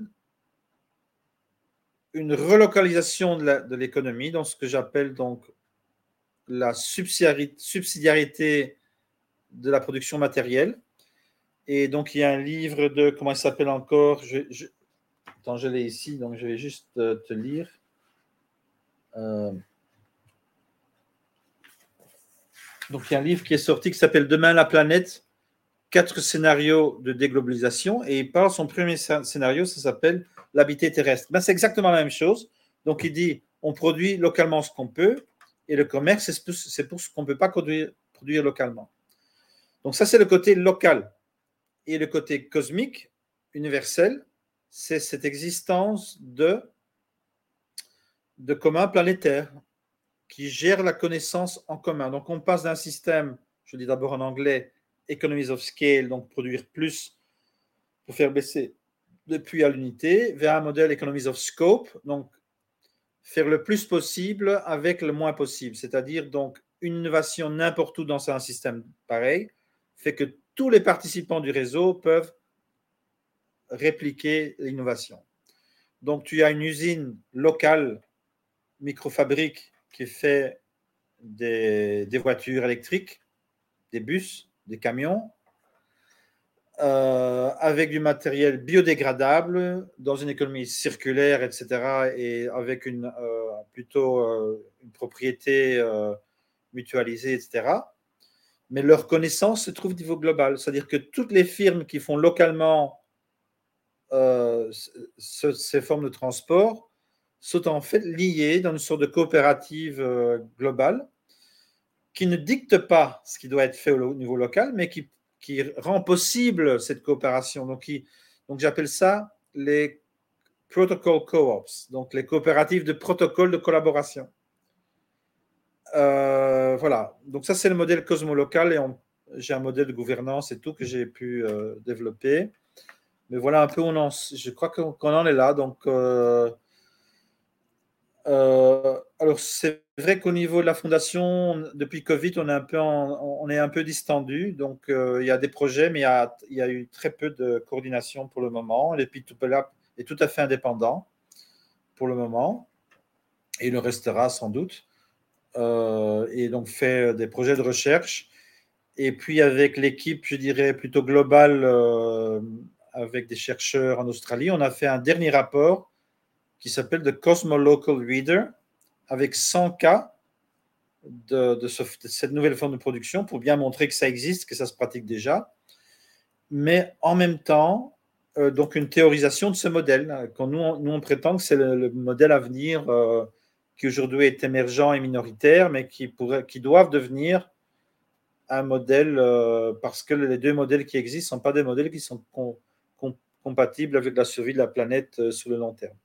une relocalisation de l'économie, dans ce que j'appelle donc la subsidiarité de la production matérielle, et donc, il y a un livre de, comment il s'appelle encore? Je, Attends, je l'ai ici, donc je vais juste euh, te lire. Euh, donc, il y a un livre qui est sorti qui s'appelle Demain la planète, quatre scénarios de déglobalisation. Et il parle, son premier scénario, ça s'appelle l'habité terrestre. Ben, c'est exactement la même chose. Donc, il dit on produit localement ce qu'on peut, et le commerce, c'est pour ce qu'on ne peut pas produire, produire localement. Donc, ça, c'est le côté local. Et le côté cosmique, universel, c'est cette existence de, de commun planétaire qui gère la connaissance en commun. Donc on passe d'un système, je dis d'abord en anglais, economies of scale, donc produire plus pour faire baisser depuis à l'unité, vers un modèle economies of scope, donc faire le plus possible avec le moins possible. C'est-à-dire donc une innovation n'importe où dans un système pareil fait que tous les participants du réseau peuvent répliquer l'innovation. Donc, tu as une usine locale, microfabrique, qui fait des, voitures électriques, des bus, des camions, euh, avec du matériel biodégradable, dans une économie circulaire, etc., et avec une, euh, plutôt euh, une propriété mutualisée, etc mais leur connaissance se trouve au niveau global. C'est-à-dire que toutes les firmes qui font localement ces formes de transport sont en fait liées dans une sorte de coopérative euh, globale qui ne dicte pas ce qui doit être fait au niveau local, mais qui, rend possible cette coopération. Donc, donc j'appelle ça les protocol co-ops, donc les coopératives de protocole de collaboration. Euh, voilà, donc ça c'est le modèle cosmolocal et j'ai un modèle de gouvernance et tout que j'ai pu euh, développer. mais voilà un peu où on en, je crois qu'on en est là. Donc, euh, alors c'est vrai qu'au niveau de la fondation, depuis Covid, on est un peu, on est un peu distendu. Donc, il y a des projets, mais il y a, eu très peu de coordination pour le moment. Et puis, Lab est tout à fait indépendant pour le moment, et il le restera sans doute. et donc fait des projets de recherche. Et puis avec l'équipe, je dirais, plutôt globale, euh, avec des chercheurs en Australie, on a fait un dernier rapport qui s'appelle The Cosmo Local Reader, avec 100 cas de, de, cette nouvelle forme de production pour bien montrer que ça existe, que ça se pratique déjà, mais en même temps, euh, donc une théorisation de ce modèle. Quand nous, on, nous, on prétend que c'est le, modèle à venir euh, qui aujourd'hui est émergent et minoritaire, mais qui, pourrait, qui doivent devenir un modèle, euh, parce que les deux modèles qui existent ne sont pas des modèles qui sont compatibles avec la survie de la planète sur le long terme.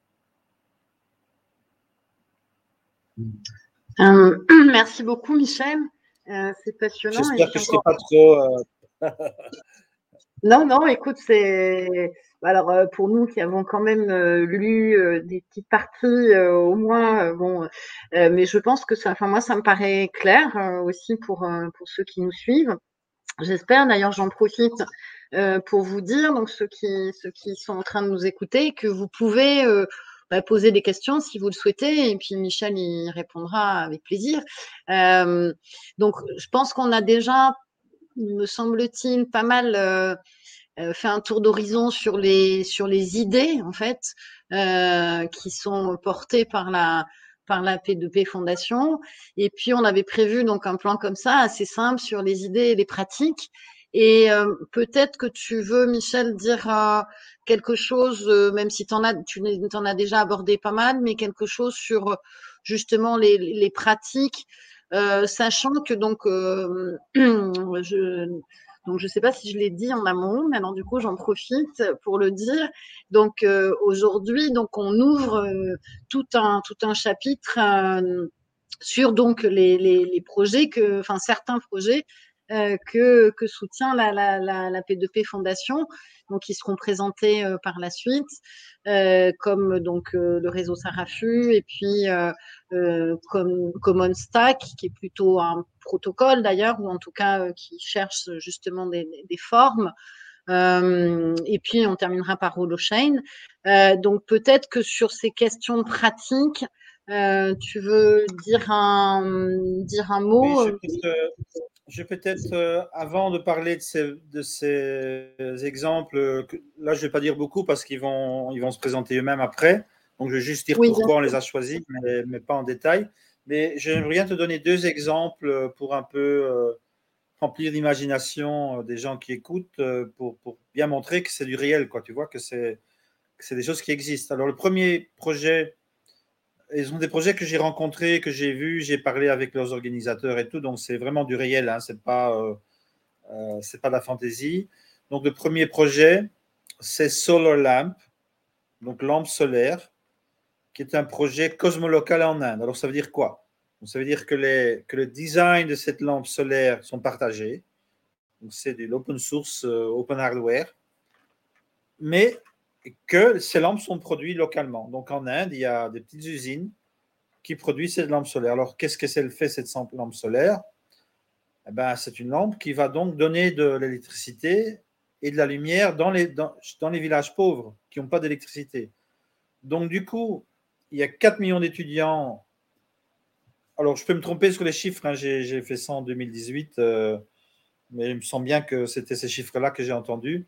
Euh, *clears throat* merci beaucoup, Michel. c'est passionnant. J'espère que je ne pas trop. non, non, écoute, c'est alors euh, pour nous qui avons quand même euh, lu euh, des petites parties au moins, bon, mais je pense que ça, enfin moi ça me paraît clair aussi pour pour ceux qui nous suivent. J'espère d'ailleurs, j'en profite pour vous dire donc ceux qui ceux qui sont en train de nous écouter que vous pouvez bah, poser des questions si vous le souhaitez, et puis Michel y répondra avec plaisir. Euh, donc, je pense qu'on a déjà, me semble-t-il, pas mal euh, fait un tour d'horizon sur les sur les idées en fait euh, qui sont portées par la par la P2P Fondation. Et puis on avait prévu donc un plan comme ça assez simple sur les idées et les pratiques. Et euh, peut-être que tu veux, Michel, dire euh, quelque chose, euh, même si tu en as déjà abordé pas mal, mais quelque chose sur justement les, pratiques, sachant que donc *clears throat* je, donc, je ne sais pas si je l'ai dit en amont, mais alors du coup, j'en profite pour le dire. Donc, euh, aujourd'hui, donc on ouvre euh, tout un tout un chapitre euh, sur donc les, les, les, projets que, enfin certains projets euh, que, que, soutient la, la, la, la, P2P Fondation, donc qui seront présentés euh, par la suite, euh, comme donc le réseau Sarafu et puis comme Common Stack, qui est plutôt un protocole d'ailleurs, ou en tout cas qui cherche justement des, des formes. Euh, et puis on terminera par Holochain. Euh, donc peut-être que sur ces questions pratiques, euh, tu veux dire un dire un mot. Oui, je vais peut-être, euh, avant de parler de ces, de ces exemples, là je ne vais pas dire beaucoup parce qu'ils vont, ils vont se présenter eux-mêmes après. Donc je vais juste dire pourquoi on les a choisis, mais, mais, pas en détail. Mais j'aimerais bien te donner deux exemples pour un peu euh, remplir l'imagination euh, des gens qui écoutent, pour, pour, bien montrer que c'est du réel, quoi. Tu vois, que c'est, que c'est des choses qui existent. Alors le premier projet ils ont des projets que j'ai rencontrés, que j'ai vus, j'ai parlé avec leurs organisateurs et tout, donc c'est vraiment du réel, hein, c'est pas, euh, euh, c'est pas de la fantaisie. Donc le premier projet, c'est Solar Lamp, donc lampe solaire, qui est un projet cosmolocal en Inde. Alors ça veut dire quoi? Ça veut dire que, les, que le design de cette lampe solaire sont partagés, donc c'est de l'open source, euh, open hardware, mais que ces lampes sont produites localement. Donc en Inde, il y a des petites usines qui produisent ces lampes solaires. Alors qu'est-ce que c'est fait cette lampe solaire? Eh ben, C'est une lampe qui va donc donner de l'électricité et de la lumière dans les, dans, les villages pauvres qui n'ont pas d'électricité. Donc du coup, il y a 4 millions d'étudiants. Alors je peux me tromper sur les chiffres, hein. j'ai fait ça en 2018, euh, mais il me semble bien que c'était ces chiffres-là que j'ai entendus.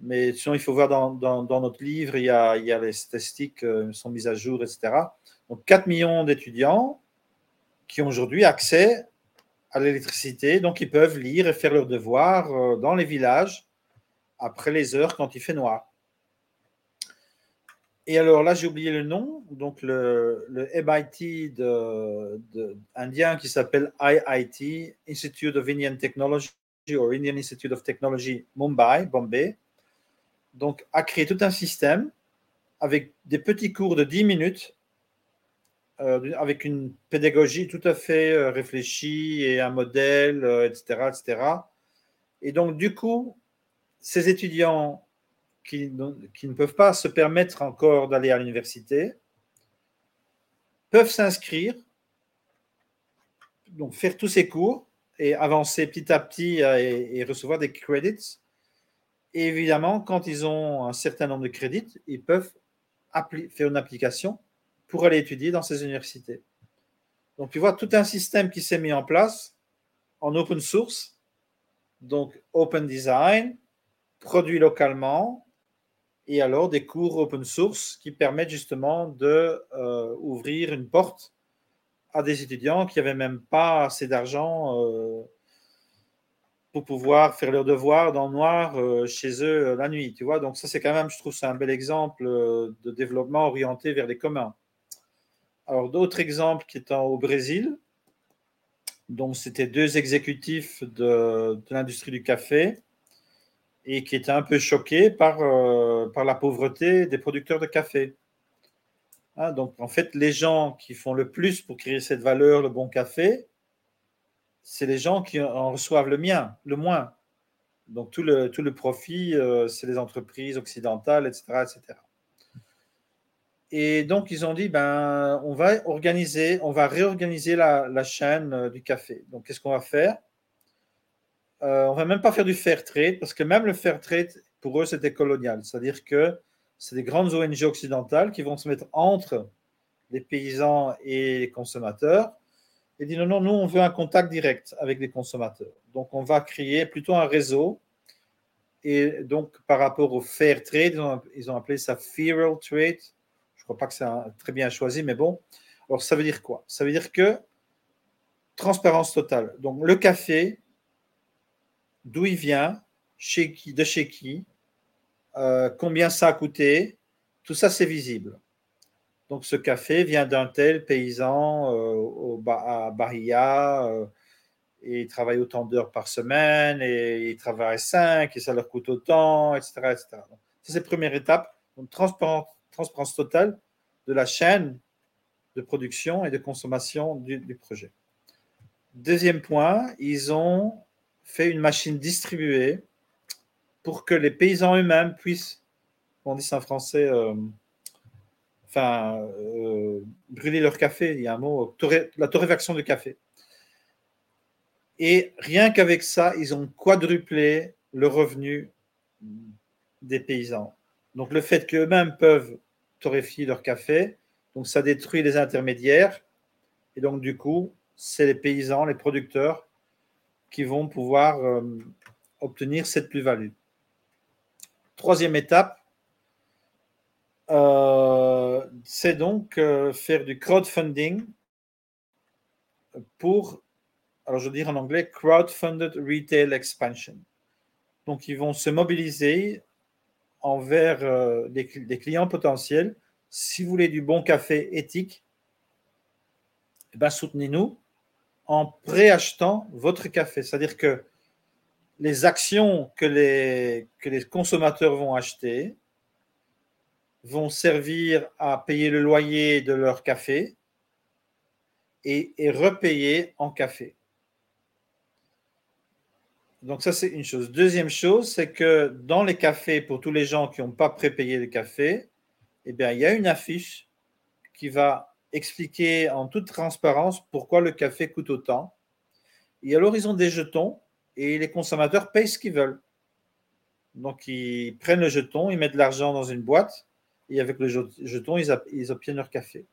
Mais sinon, il faut voir dans, dans, notre livre, il y, a, il y a les statistiques euh, sont mises à jour, etc. Donc 4 millions d'étudiants qui ont aujourd'hui accès à l'électricité, donc ils peuvent lire et faire leurs devoirs euh, dans les villages après les heures quand il fait noir. Et alors là, j'ai oublié le nom, donc le, le MIT indien qui s'appelle IIT, Institute of Indian Technology, ou Indian Institute of Technology Mumbai, Bombay, donc a créé tout un système avec des petits cours de 10 minutes, euh, avec une pédagogie tout à fait euh, réfléchie et un modèle, etc., euh, etc. Et donc, du coup, ces étudiants qui, qui ne peuvent pas se permettre encore d'aller à l'université peuvent s'inscrire, donc faire tous ces cours et avancer petit à petit et, et recevoir des credits. Évidemment, quand ils ont un certain nombre de crédits, ils peuvent faire une application pour aller étudier dans ces universités. Donc, tu vois, tout un système qui s'est mis en place en open source, donc open design, produit localement, et alors des cours open source qui permettent justement de euh, ouvrir une porte à des étudiants qui n'avaient même pas assez d'argent euh, pour pouvoir faire leurs devoirs dans le noir euh, chez eux euh, la nuit. Tu vois, donc ça c'est quand même, je trouve, c'est un bel exemple euh, de développement orienté vers les communs. Alors d'autres exemples qui étant au Brésil, donc c'était deux exécutifs de, l'industrie du café et qui étaient un peu choqués par, par la pauvreté des producteurs de café. Hein, donc, en fait, les gens qui font le plus pour créer cette valeur, le bon café, c'est les gens qui en reçoivent le mien, le moins. Donc, tout le, tout le profit, euh, c'est les entreprises occidentales, etc., etc. Et donc, ils ont dit, ben, on va organiser, on va réorganiser la, la chaîne euh, du café. Donc, qu'est-ce qu'on va faire? Euh, On va même pas faire du fair trade, parce que même le fair trade, pour eux, c'était colonial. C'est-à-dire que c'est des grandes ONG occidentales qui vont se mettre entre les paysans et les consommateurs et dire non, non, nous, on veut un contact direct avec les consommateurs. Donc, on va créer plutôt un réseau. Et donc, par rapport au fair trade, ils ont, appelé ça feral trade. Je ne crois pas que c'est très bien choisi, mais bon. Alors, ça veut dire quoi? Ça veut dire que transparence totale. Donc, le café, d'où il vient, de chez qui, euh, combien ça a coûté, tout ça c'est visible. Donc ce café vient d'un tel paysan euh, à Bahia, euh, et il travaille autant d'heures par semaine, et il travaille cinq, et ça leur coûte autant, etc. etc. C'est la première étape, donc transparence, totale de la chaîne de production et de consommation du, du projet. Deuxième point, ils ont fait une machine distribuée pour que les paysans eux-mêmes puissent, on dit ça en français, euh, enfin, euh, brûler leur café. Il y a un mot, la torréfaction de café. Et rien qu'avec ça, ils ont quadruplé le revenu des paysans. Donc le fait qu'eux-mêmes peuvent torréfier leur café, donc ça détruit les intermédiaires. Et donc du coup, c'est les paysans, les producteurs qui vont pouvoir euh, obtenir cette plus-value. Troisième étape, euh, c'est donc euh, faire du crowdfunding pour, alors je veux dire en anglais, crowdfunded retail expansion. Donc ils vont se mobiliser envers euh, des, cl- des clients potentiels. Si vous voulez du bon café éthique, eh ben, soutenez-nous en préachetant votre café. C'est-à-dire que les actions que les, que les consommateurs vont acheter vont servir à payer le loyer de leur café et, et repayer en café. Donc ça, c'est une chose. Deuxième chose, c'est que dans les cafés, pour tous les gens qui n'ont pas prépayé le café, eh bien, il y a une affiche qui va expliquer en toute transparence pourquoi le café coûte autant. Et alors, ils ont des jetons et les consommateurs payent ce qu'ils veulent. Donc, ils prennent le jeton, ils mettent de l'argent dans une boîte et avec le jet- jeton, ils, obtiennent leur café.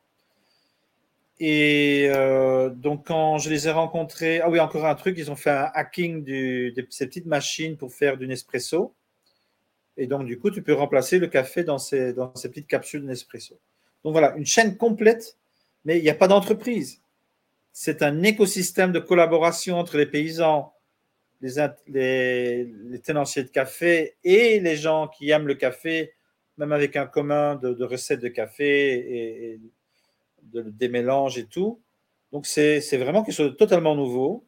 Et euh, donc, quand je les ai rencontrés, ah oui, encore un truc, ils ont fait un hacking de ces petites machines pour faire du Nespresso. Et donc, du coup, tu peux remplacer le café dans ces, petites capsules Nespresso. Donc voilà, une chaîne complète, mais il n'y a pas d'entreprise. C'est un écosystème de collaboration entre les paysans, les tenanciers de café et les gens qui aiment le café, même avec un commun de, recettes de café et, et de, des mélanges et tout. Donc c'est vraiment quelque chose de totalement nouveau.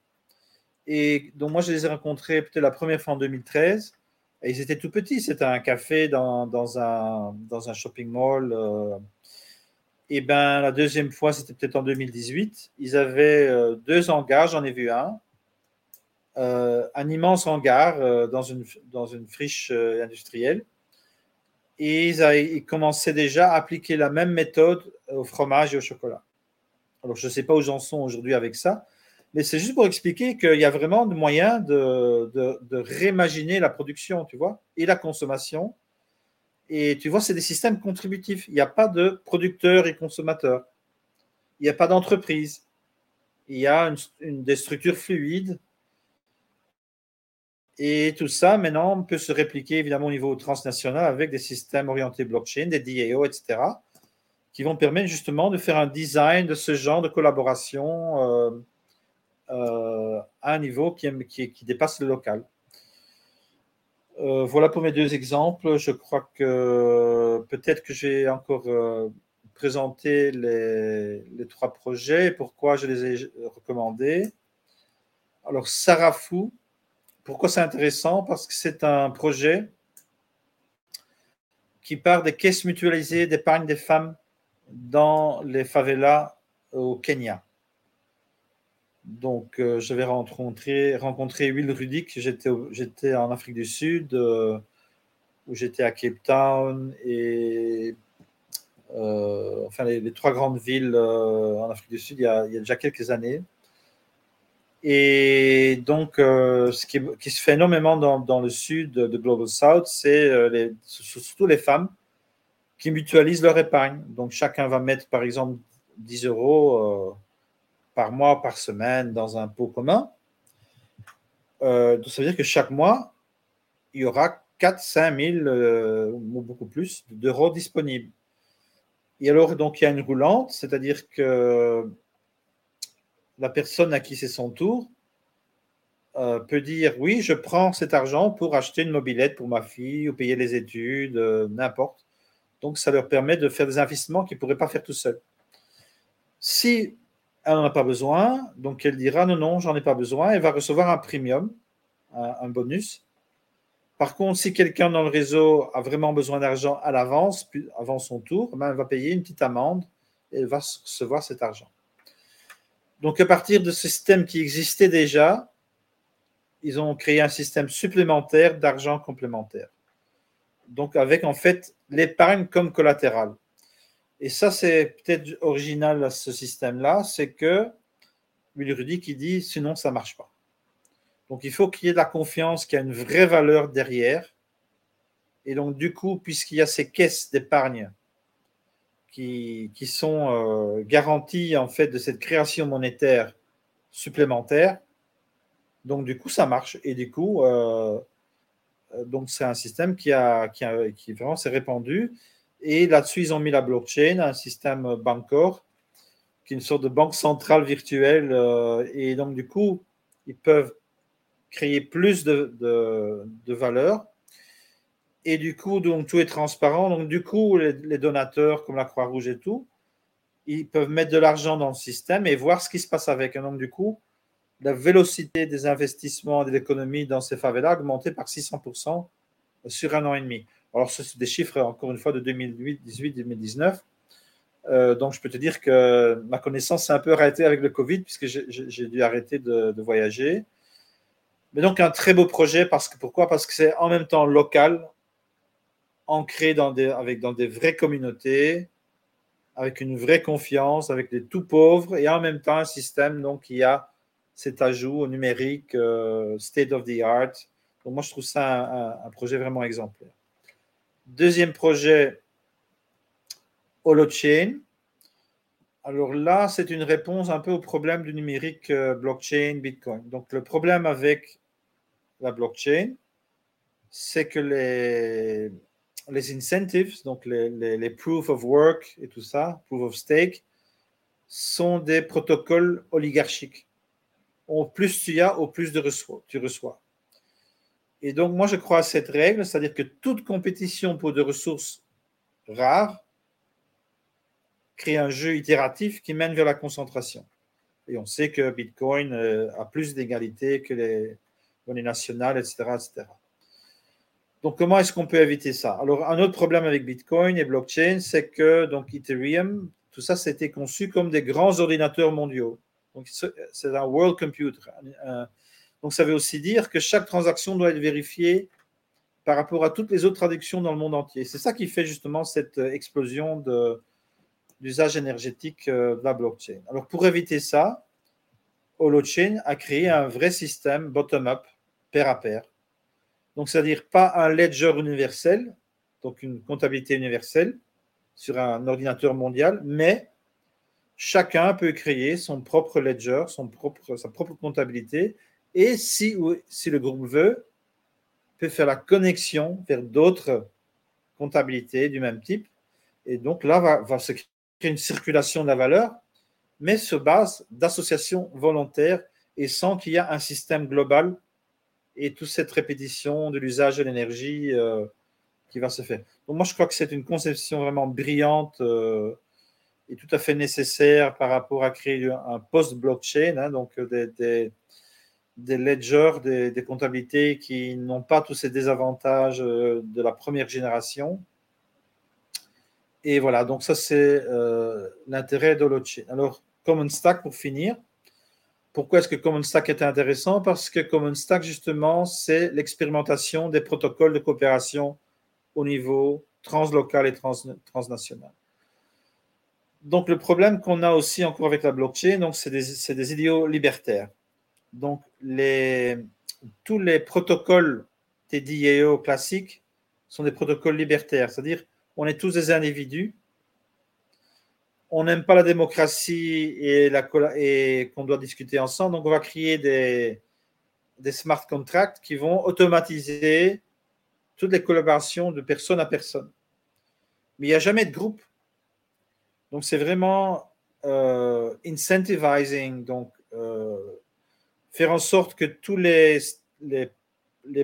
Et donc moi, je les ai rencontrés peut-être la première fois en 2013. Et ils étaient tout petits. C'était un café dans, un, shopping mall. euh, et ben la deuxième fois, c'était peut-être en 2018. Ils avaient euh, deux hangars, j'en ai vu un. Euh, un immense hangar dans, une, friche industrielle. Et ils, commençaient déjà à appliquer la même méthode au fromage et au chocolat. Alors, je ne sais pas où j'en sont aujourd'hui avec ça, mais c'est juste pour expliquer qu'il y a vraiment de moyens de, réimaginer la production, tu vois, et la consommation. Et tu vois, c'est des systèmes contributifs. Il n'y a pas de producteurs et consommateurs. Il n'y a pas d'entreprise. Il y a des structures fluides. Et tout ça, maintenant, peut se répliquer évidemment au niveau transnational avec des systèmes orientés blockchain, des DAO, etc., qui vont permettre justement de faire un design de ce genre de collaboration euh, euh, à un niveau qui, qui dépasse le local. Euh, voilà pour mes deux exemples. Je crois que peut-être que j'ai encore présenté les, les trois projets et pourquoi je les ai recommandés. Alors, Sarafou, pourquoi c'est intéressant? Parce que c'est un projet qui part des caisses mutualisées d'épargne des femmes dans les favelas au Kenya. Donc, euh, j'avais rencontré, rencontré Will j'étais, en Afrique du Sud, euh, où j'étais à Cape Town et euh, enfin les, trois grandes villes euh, en Afrique du Sud il y a déjà quelques années. Et donc, euh, ce qui, se fait énormément dans, le sud de Global South, c'est euh, surtout les femmes qui mutualisent leur épargne. Donc, chacun va mettre, par exemple, 10 euros euh, par mois, par semaine dans un pot commun. Donc, ça veut dire que chaque mois, il y aura 4 5 000 euh, ou beaucoup plus d'euros disponibles. Et alors, donc, il y a une roulante, c'est-à-dire que la personne à qui c'est son tour euh, peut dire oui, je prends cet argent pour acheter une mobilette pour ma fille ou payer les études, euh, n'importe. Donc, ça leur permet de faire des investissements qu'ils ne pourraient pas faire tout seuls. Si elle n'en a pas besoin, donc elle dira non, non, j'en ai pas besoin, elle va recevoir un premium, un, bonus. Par contre, si quelqu'un dans le réseau a vraiment besoin d'argent à l'avance, avant son tour, ben, elle va payer une petite amende et elle va recevoir cet argent. Donc, à partir de ce système qui existait déjà, ils ont créé un système supplémentaire d'argent complémentaire. Donc, avec en fait l'épargne comme collatéral. Et ça, c'est peut-être original à ce système-là, c'est que Rudy qui dit sinon ça ne marche pas. Donc, il faut qu'il y ait de la confiance, qu'il y a une vraie valeur derrière. Et donc, du coup, puisqu'il y a ces caisses d'épargne qui, sont euh, garanties en fait de cette création monétaire supplémentaire, donc du coup, ça marche. Et du coup, euh, donc c'est un système qui a, qui, a, qui vraiment s'est répandu. Et là-dessus, ils ont mis la blockchain, un système Bancor, qui est une sorte de banque centrale virtuelle. euh, et donc, du coup, ils peuvent créer plus de, de, de valeur. Et du coup, donc, tout est transparent. Donc, du coup, les, donateurs, comme la Croix-Rouge et tout, ils peuvent mettre de l'argent dans le système et voir ce qui se passe avec. Et donc, du coup, la vélocité des investissements de l'économie dans ces favelas a augmenté par 600% sur un an et demi. Alors, ce sont des chiffres, encore une fois, de 2018, 2019. Euh, donc, je peux te dire que ma connaissance s'est un peu arrêtée avec le Covid, puisque j'ai dû arrêter de, de, voyager. Mais donc, un très beau projet, parce que, pourquoi? Parce que c'est en même temps local, ancré dans des, avec, dans des vraies communautés, avec une vraie confiance, avec des tout pauvres, et en même temps un système donc, qui a cet ajout au numérique, euh, state of the art. Donc, moi, je trouve ça un, projet vraiment exemplaire. Deuxième projet, Holochain. Alors là, c'est une réponse un peu au problème du numérique euh, blockchain, Bitcoin. Donc le problème avec la blockchain, c'est que les, les incentives, donc les, proof of work et tout ça, proof of stake, sont des protocoles oligarchiques. Au plus tu as, au plus tu reçois. Et donc, moi, je crois à cette règle, c'est-à-dire que toute compétition pour des ressources rares crée un jeu itératif qui mène vers la concentration. Et on sait que Bitcoin a plus d'égalité que les monnaies nationales, etc. etc. Donc, comment est-ce qu'on peut éviter ça? Alors, un autre problème avec Bitcoin et blockchain, c'est que donc Ethereum, tout ça, c'était conçu comme des grands ordinateurs mondiaux. Donc, c'est un world computer. Donc, ça veut aussi dire que chaque transaction doit être vérifiée par rapport à toutes les autres traductions dans le monde entier. C'est ça qui fait justement cette explosion d'usage énergétique de la blockchain. Alors pour éviter ça, Holochain a créé un vrai système bottom-up, pair à pair. Donc, c'est-à-dire pas un ledger universel, donc une comptabilité universelle sur un ordinateur mondial, mais chacun peut créer son propre ledger, son propre, sa propre comptabilité, et si, si le groupe veut, peut faire la connexion vers d'autres comptabilités du même type. Et donc là, va, va se créer une circulation de la valeur mais se base d'associations volontaires et sans qu'il y ait un système global et toute cette répétition de l'usage de l'énergie euh, qui va se faire. Donc moi, je crois que c'est une conception vraiment brillante euh, et tout à fait nécessaire par rapport à créer un post-blockchain, hein, donc des, des, ledgers, des, comptabilités qui n'ont pas tous ces désavantages euh, de la première génération. Et voilà, donc ça c'est l'intérêt de l'Holochain. Alors, Common Stack pour finir. Pourquoi est-ce que Common Stack est intéressant? Parce que Common Stack, justement, c'est l'expérimentation des protocoles de coopération au niveau translocal et transnational. Donc, le problème qu'on a aussi encore avec la blockchain, c'est des, des, idiots libertaires. Donc, tous les protocoles TDAO classiques sont des protocoles libertaires, c'est-à-dire on est tous des individus on n'aime pas la démocratie et, qu'on doit discuter ensemble, donc on va créer des, smart contracts qui vont automatiser toutes les collaborations de personne à personne. Mais il n'y a jamais de groupe. Donc c'est vraiment euh, incentivizing, donc euh, faire en sorte que tous les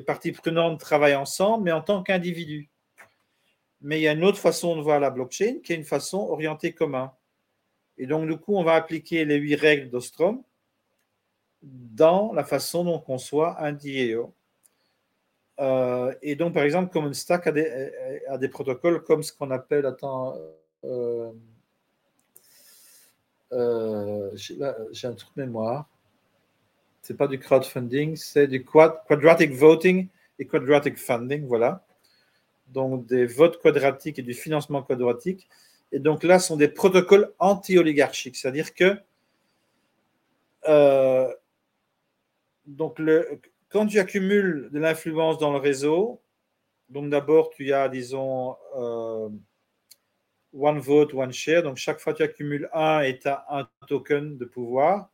parties prenantes travaillent ensemble, mais en tant qu'individus. Mais il y a une autre façon de voir la blockchain qui est une façon orientée commun. Et donc, du coup, on va appliquer les huit règles d'Ostrom dans la façon dont on conçoit un DAO. Euh, et donc, par exemple, Common Stack a des, a des protocoles comme ce qu'on appelle, attends, euh, euh, j'ai un truc de mémoire. C'est pas du crowdfunding, c'est du quadratic voting et quadratic funding, voilà donc des votes quadratiques et du financement quadratique. Et donc là, ce sont des protocoles anti-oligarchiques, c'est-à-dire que euh, donc le, quand tu accumules de l'influence dans le réseau, donc d'abord tu as, disons, euh, one vote, one share, donc chaque fois tu accumules un et tu as un token de pouvoir.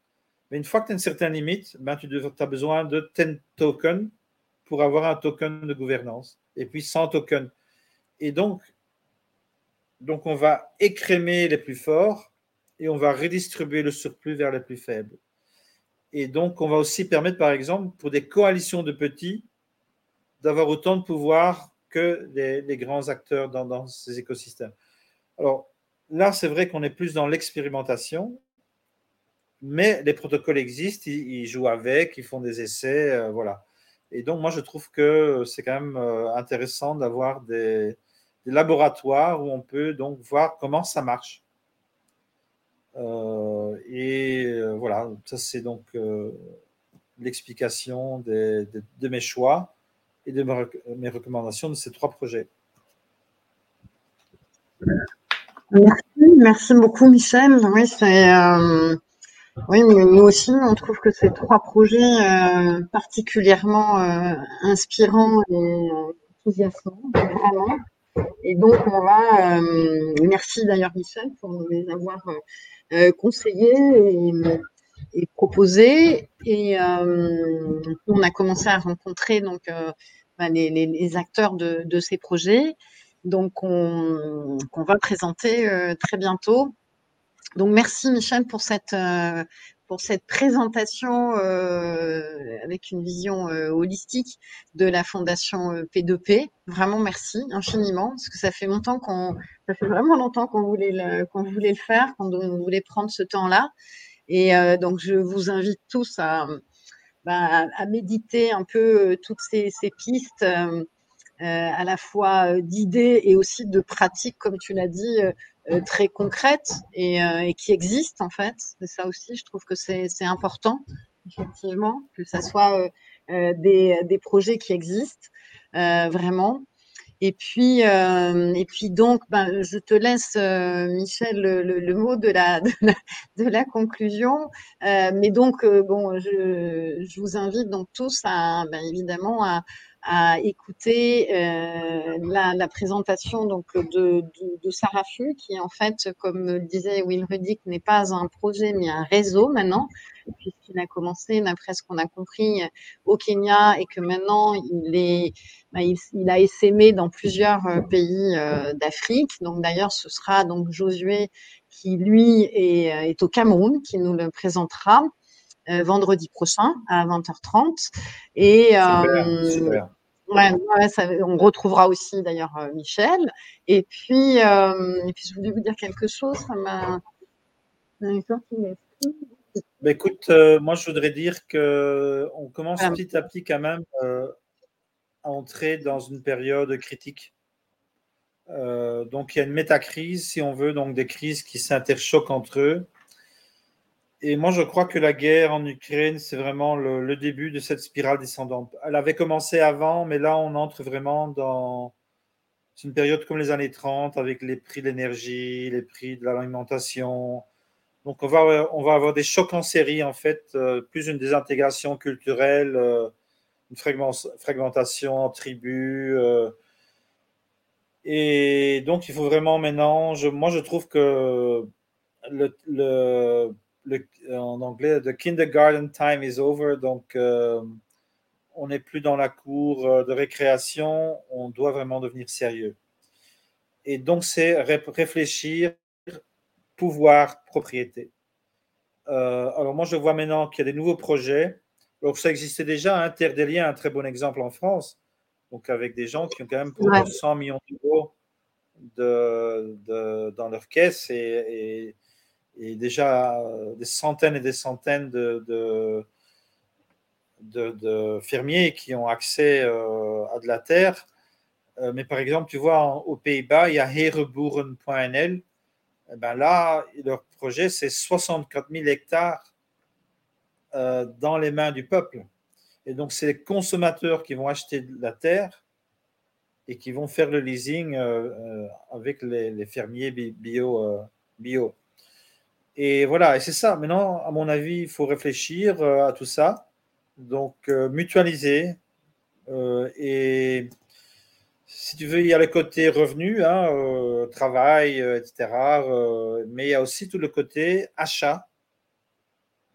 Mais une fois que tu as une certaine limite, ben, tu as besoin de 10 tokens pour avoir un token de gouvernance et puis 100 tokens. Et donc, donc, on va écrémer les plus forts et on va redistribuer le surplus vers les plus faibles. Et donc, on va aussi permettre, par exemple, pour des coalitions de petits, d'avoir autant de pouvoir que les, grands acteurs dans, ces écosystèmes. Alors, là, c'est vrai qu'on est plus dans l'expérimentation, mais les protocoles existent, ils, jouent avec, ils font des essais, euh, voilà. Et donc, moi, je trouve que c'est quand même euh, intéressant d'avoir des, laboratoires où on peut donc voir comment ça marche. Euh, et euh, voilà, ça c'est donc l'explication de, mes choix et de mes recommandations de ces trois projets. Merci, merci beaucoup Michel. Oui, c'est oui, mais nous aussi, on trouve que ces trois projets euh, particulièrement euh, inspirants et euh, enthousiasmants, vraiment. Et donc, on va. merci d'ailleurs, Michel, pour nous les avoir conseillés et, et, proposés. Et on a commencé à rencontrer donc bah, les, les, les, acteurs de, de, ces projets, donc qu'on va présenter très bientôt donc merci Michel pour cette euh, pour cette présentation euh, avec une vision euh, holistique de la fondation P2P. Vraiment merci infiniment parce que ça fait longtemps qu'on ça fait vraiment longtemps qu'on voulait le, qu'on voulait le faire, qu'on voulait prendre ce temps-là. Et donc je vous invite tous à bah, à méditer un peu toutes ces, ces pistes. à la fois d'idées et aussi de pratiques, comme tu l'as dit, très concrètes et, euh, et, qui existent en fait. C'est ça aussi, je trouve que c'est important, effectivement, que ça soit euh, des, projets qui existent. vraiment. Et puis, euh, et puis donc, ben, je te laisse, euh, Michel, le, mot de la, de la, conclusion. Euh, mais donc, euh, bon, je, je, vous invite donc tous à, ben, évidemment, à, à écouter euh, la, la, présentation donc de, de, de Sarah Fu, qui en fait, comme disait Will Ruddick, n'est pas un projet mais un réseau maintenant, puisqu'il a commencé, d'après ce qu'on a compris, au Kenya et que maintenant il est, bah, il, il, a essaimé dans plusieurs euh, pays euh, d'Afrique. Donc d'ailleurs, ce sera donc Josué qui lui est, est, au Cameroun, qui nous le présentera euh, vendredi prochain à 20h30. Et super, super. Ouais, ouais ça, on retrouvera aussi d'ailleurs Michel. Et puis, et puis je voulais vous dire quelque chose. Ça m'a. Ben écoute, euh, moi je voudrais dire que on commence petit à petit quand même euh, à entrer dans une période critique. Euh, donc il y a une métacrise, si on veut, donc des crises qui s'interchoquent entre eux. Et moi je crois que la guerre en Ukraine, c'est vraiment le, début de cette spirale descendante. Elle avait commencé avant, mais là on entre vraiment dans une période comme les années 30 avec les prix de l'énergie, les prix de l'alimentation, donc, on va, on va avoir des chocs en série, en fait, euh, plus une désintégration culturelle, euh, une fragmentation en tribus. Euh, et donc, il faut vraiment maintenant, moi, je trouve que le, le, en anglais, the kindergarten time is over. Donc, on n'est plus dans la cour de récréation, on doit vraiment devenir sérieux. Et donc, c'est réfléchir pouvoir, propriété. Euh, alors moi, je vois maintenant qu'il y a des nouveaux projets. Alors ça existait déjà, Interdélien, un très bon exemple en France, donc avec des gens qui ont quand même pour ouais. 100 millions d'euros de, de, dans leur caisse et, et, et, déjà des centaines et des centaines de, fermiers qui ont accès euh, à de la terre. Euh, mais par exemple, tu vois, aux Pays-Bas, il y a hereboeren.nl eh ben là, leur projet, c'est 64 000 hectares euh, dans les mains du peuple. Et donc, c'est les consommateurs qui vont acheter de la terre et qui vont faire le leasing euh, euh, avec les, fermiers euh, bio. Et voilà, et c'est ça. Maintenant, à mon avis, il faut réfléchir euh, à tout ça. Donc, euh, mutualiser et si tu veux, il y a le côté revenu, hein, euh, travail, euh, etc. Euh, mais il y a aussi tout le côté achat.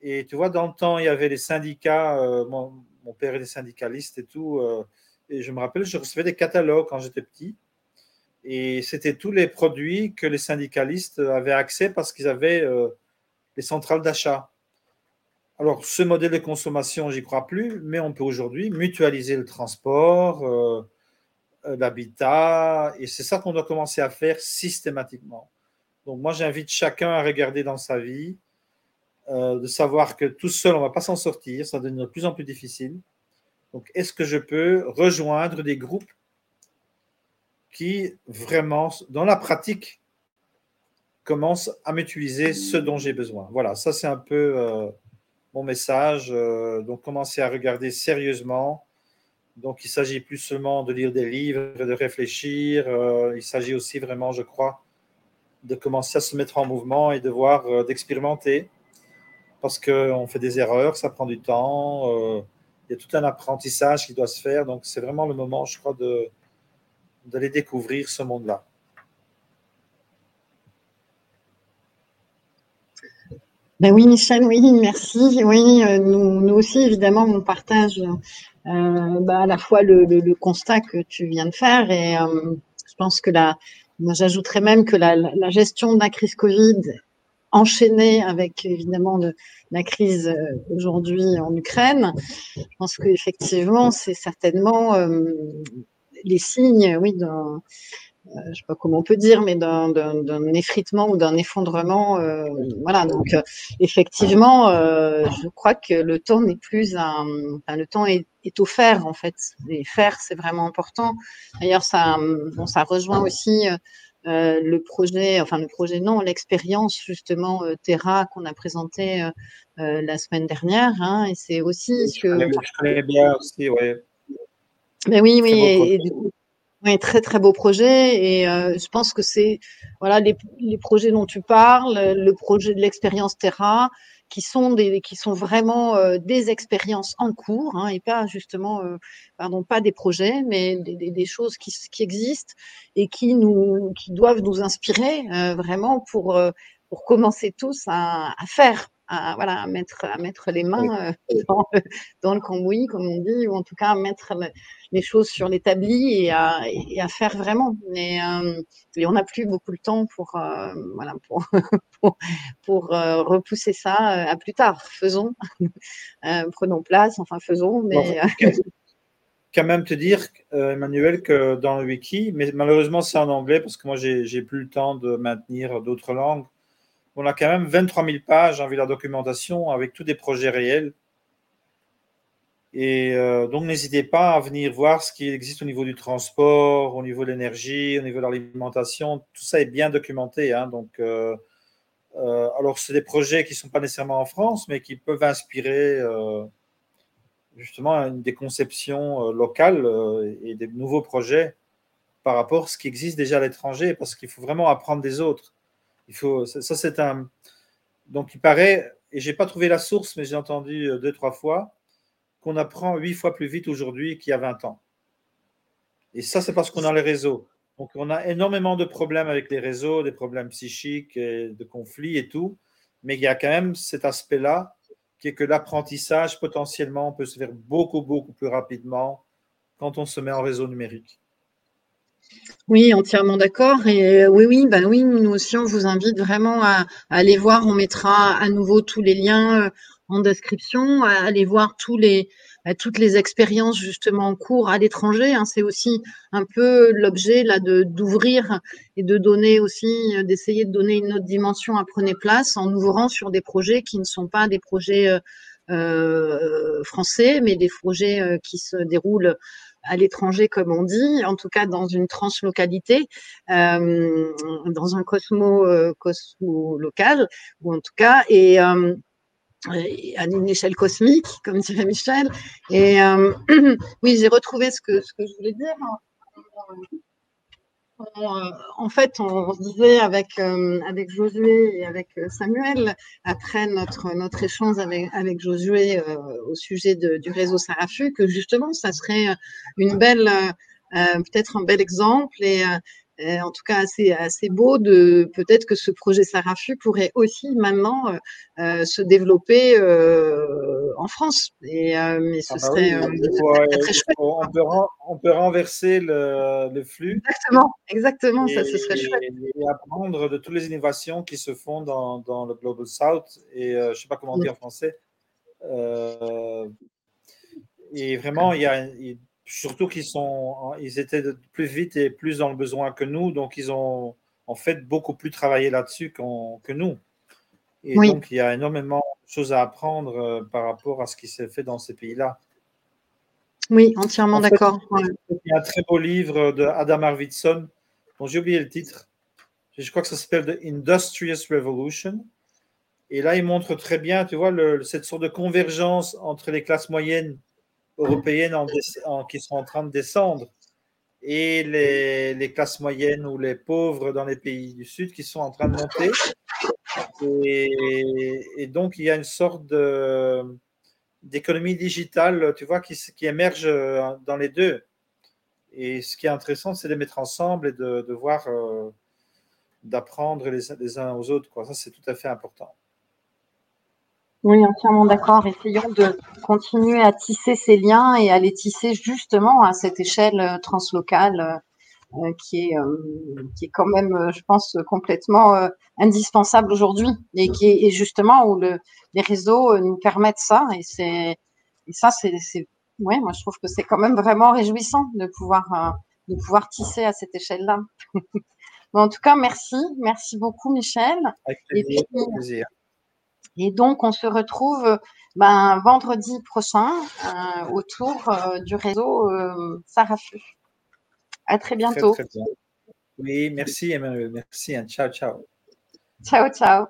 Et tu vois, dans le temps, il y avait les syndicats. Euh, mon, mon, père est syndicaliste et tout. Euh, et je me rappelle, je recevais des catalogues quand j'étais petit. Et c'était tous les produits que les syndicalistes avaient accès parce qu'ils avaient euh, les centrales d'achat. Alors, ce modèle de consommation, j'y crois plus, mais on peut aujourd'hui mutualiser le transport euh, l'habitat, et c'est ça qu'on doit commencer à faire systématiquement. Donc moi, j'invite chacun à regarder dans sa vie, euh, de savoir que tout seul, on ne va pas s'en sortir, ça devient de plus en plus difficile. Donc, est-ce que je peux rejoindre des groupes qui vraiment, dans la pratique, commencent à m'utiliser ce dont j'ai besoin Voilà, ça c'est un peu euh, mon message. Euh, donc, commencer à regarder sérieusement donc, il s'agit plus seulement de lire des livres, de réfléchir. Euh, il s'agit aussi vraiment, je crois, de commencer à se mettre en mouvement et de voir, d'expérimenter. Parce qu'on fait des erreurs, ça prend du temps. Il y a tout un apprentissage qui doit se faire. Donc, c'est vraiment le moment, je crois, de, d'aller découvrir ce monde-là. Ben oui, Michel, oui, merci. Oui, nous, nous aussi, évidemment, on partage euh, bah, à la fois le, constat que tu viens de faire et euh, je pense que la, j'ajouterais même que la, gestion de la crise Covid enchaînée avec évidemment de, la crise euh, aujourd'hui en Ukraine, je pense qu'effectivement c'est certainement euh, les signes, oui, d'un euh, je ne sais pas comment on peut dire, mais d'un effritement ou d'un effondrement. Euh, voilà, donc euh, effectivement, euh, je crois que le temps n'est plus un, enfin, le temps est, est, au faire en fait. Et faire, c'est vraiment important. D'ailleurs, ça, bon, ça rejoint aussi le projet, enfin le projet non, l'expérience justement Terra qu'on a présenté la semaine dernière. Hein, et c'est aussi je, connais, je connais bien aussi, ouais. Mais oui, oui, et, et du coup, ouais, très très beau projet. Et euh, je pense que c'est voilà les, les projets dont tu parles, le projet de l'expérience Terra, qui sont des qui sont vraiment euh, des expériences en cours hein, et pas justement euh, pardon pas des projets, mais des, des, des choses qui, qui existent et qui nous qui doivent nous inspirer euh, vraiment pour euh, pour commencer tous à, à faire. À, voilà, à mettre, à mettre les mains euh, *laughs* dans, le, dans le cambouis, comme on dit, ou en tout cas à mettre le, les choses sur l'établi et à, et à faire vraiment. Mais euh, et on n'a plus beaucoup de temps pour, euh, voilà, pour, *laughs* pour, pour euh, repousser ça à plus tard. Faisons, *laughs* prenons place, enfin faisons. Mais Bon, quand même te dire, Emmanuel, que dans le wiki, mais malheureusement c'est en anglais parce que moi j'ai plus le temps de maintenir d'autres langues. On a quand même 23 000 pages en la documentation avec tous des projets réels. Et euh, donc, n'hésitez pas à venir voir ce qui existe au niveau du transport, au niveau de l'énergie, au niveau de l'alimentation. Tout ça est bien documenté. Hein, donc, euh, euh, alors, c'est des projets qui ne sont pas nécessairement en France, mais qui peuvent inspirer euh, justement des conceptions euh, locales et des nouveaux projets par rapport à ce qui existe déjà à l'étranger, parce qu'il faut vraiment apprendre des autres. Il faut, ça, c'est un. Donc, il paraît, et j'ai pas trouvé la source, mais j'ai entendu euh, deux, trois fois, qu'on apprend huit fois plus vite aujourd'hui qu'il y a 20 ans. Et ça, c'est parce qu'on a les réseaux. Donc, on a énormément de problèmes avec les réseaux, des problèmes psychiques, et de conflits et tout. Mais il y a quand même cet aspect-là qui est que l'apprentissage, potentiellement, peut se faire beaucoup, beaucoup plus rapidement quand on se met en réseau numérique. Oui, entièrement d'accord. Et oui, oui, ben oui, nous aussi, on vous invite vraiment à, aller voir. On mettra à nouveau tous les liens en description, à aller voir tous les, à toutes les expériences justement en cours à l'étranger. Hein. C'est aussi un peu l'objet d'ouvrir et de donner aussi, d'essayer de donner une autre dimension à Prenez Place en ouvrant sur des projets qui ne sont pas des projets euh, français, mais des projets euh, qui se déroulent à l'étranger, comme on dit, en tout cas dans une translocalité, euh, dans un cosmo, euh, cosmo local, ou en tout cas, et euh, à une échelle cosmique, comme dirait Michel. Et euh, *clears throat* oui, j'ai retrouvé ce que, ce que je voulais dire. On, en fait, on disait avec, euh, avec Josué et avec Samuel, après notre, notre échange avec, avec Josué euh, au sujet de, du réseau Sarafu, que justement, ça serait une belle, euh, peut-être un bel exemple et euh, en tout cas assez, assez beau de peut-être que ce projet Sarafu pourrait aussi maintenant euh, euh, se développer en France. Et, mais ce ah bah serait oui, très, très chouette. On peut, on peut renverser le, le, flux. Exactement, exactement, et, ça ce serait chouette. Et apprendre de toutes les innovations qui se font dans, dans le Global South et je ne sais pas comment dire en français. et vraiment, il y a, surtout qu'ils sont, ils étaient plus vite et plus dans le besoin que nous, donc ils ont en fait beaucoup plus travaillé là-dessus qu que nous. Et oui. donc il y a énormément de choses à apprendre euh, par rapport à ce qui s'est fait dans ces pays-là. Oui, entièrement d'accord. Il y a un très beau livre de Adam Arvidsson, dont j'ai oublié le titre. Je crois que ça s'appelle The Industrious Revolution. Et là, il montre très bien, tu vois, le, cette sorte de convergence entre les classes moyennes européennes en, en, qui sont en train de descendre et les, classes moyennes ou les pauvres dans les pays du Sud qui sont en train de monter. Et, donc, il y a une sorte d'économie digitale, tu vois, qui, émerge dans les deux. Et ce qui est intéressant, c'est de les mettre ensemble et de, de voir, euh, d'apprendre les, les, uns aux autres. Quoi. Ça, c'est tout à fait important. Oui, entièrement d'accord. Essayons de continuer à tisser ces liens et à les tisser justement à cette échelle translocale euh, qui, est, euh, qui est quand même, euh, je pense, complètement euh, indispensable aujourd'hui et qui est et justement où le, les réseaux nous permettent ça. Et, c'est, et ça, c'est, ouais, moi, je trouve que c'est quand même vraiment réjouissant de pouvoir, euh, de pouvoir tisser à cette échelle-là. *laughs* bon, en tout cas, merci. Merci beaucoup, Michel. Avec plaisir. Et puis, plaisir. Et donc, on se retrouve ben, vendredi prochain euh, autour euh, du réseau euh, Sarafu. À très bientôt. Très, très bien. Oui, merci Emmanuel. Merci. Hein. Ciao, ciao. Ciao, ciao.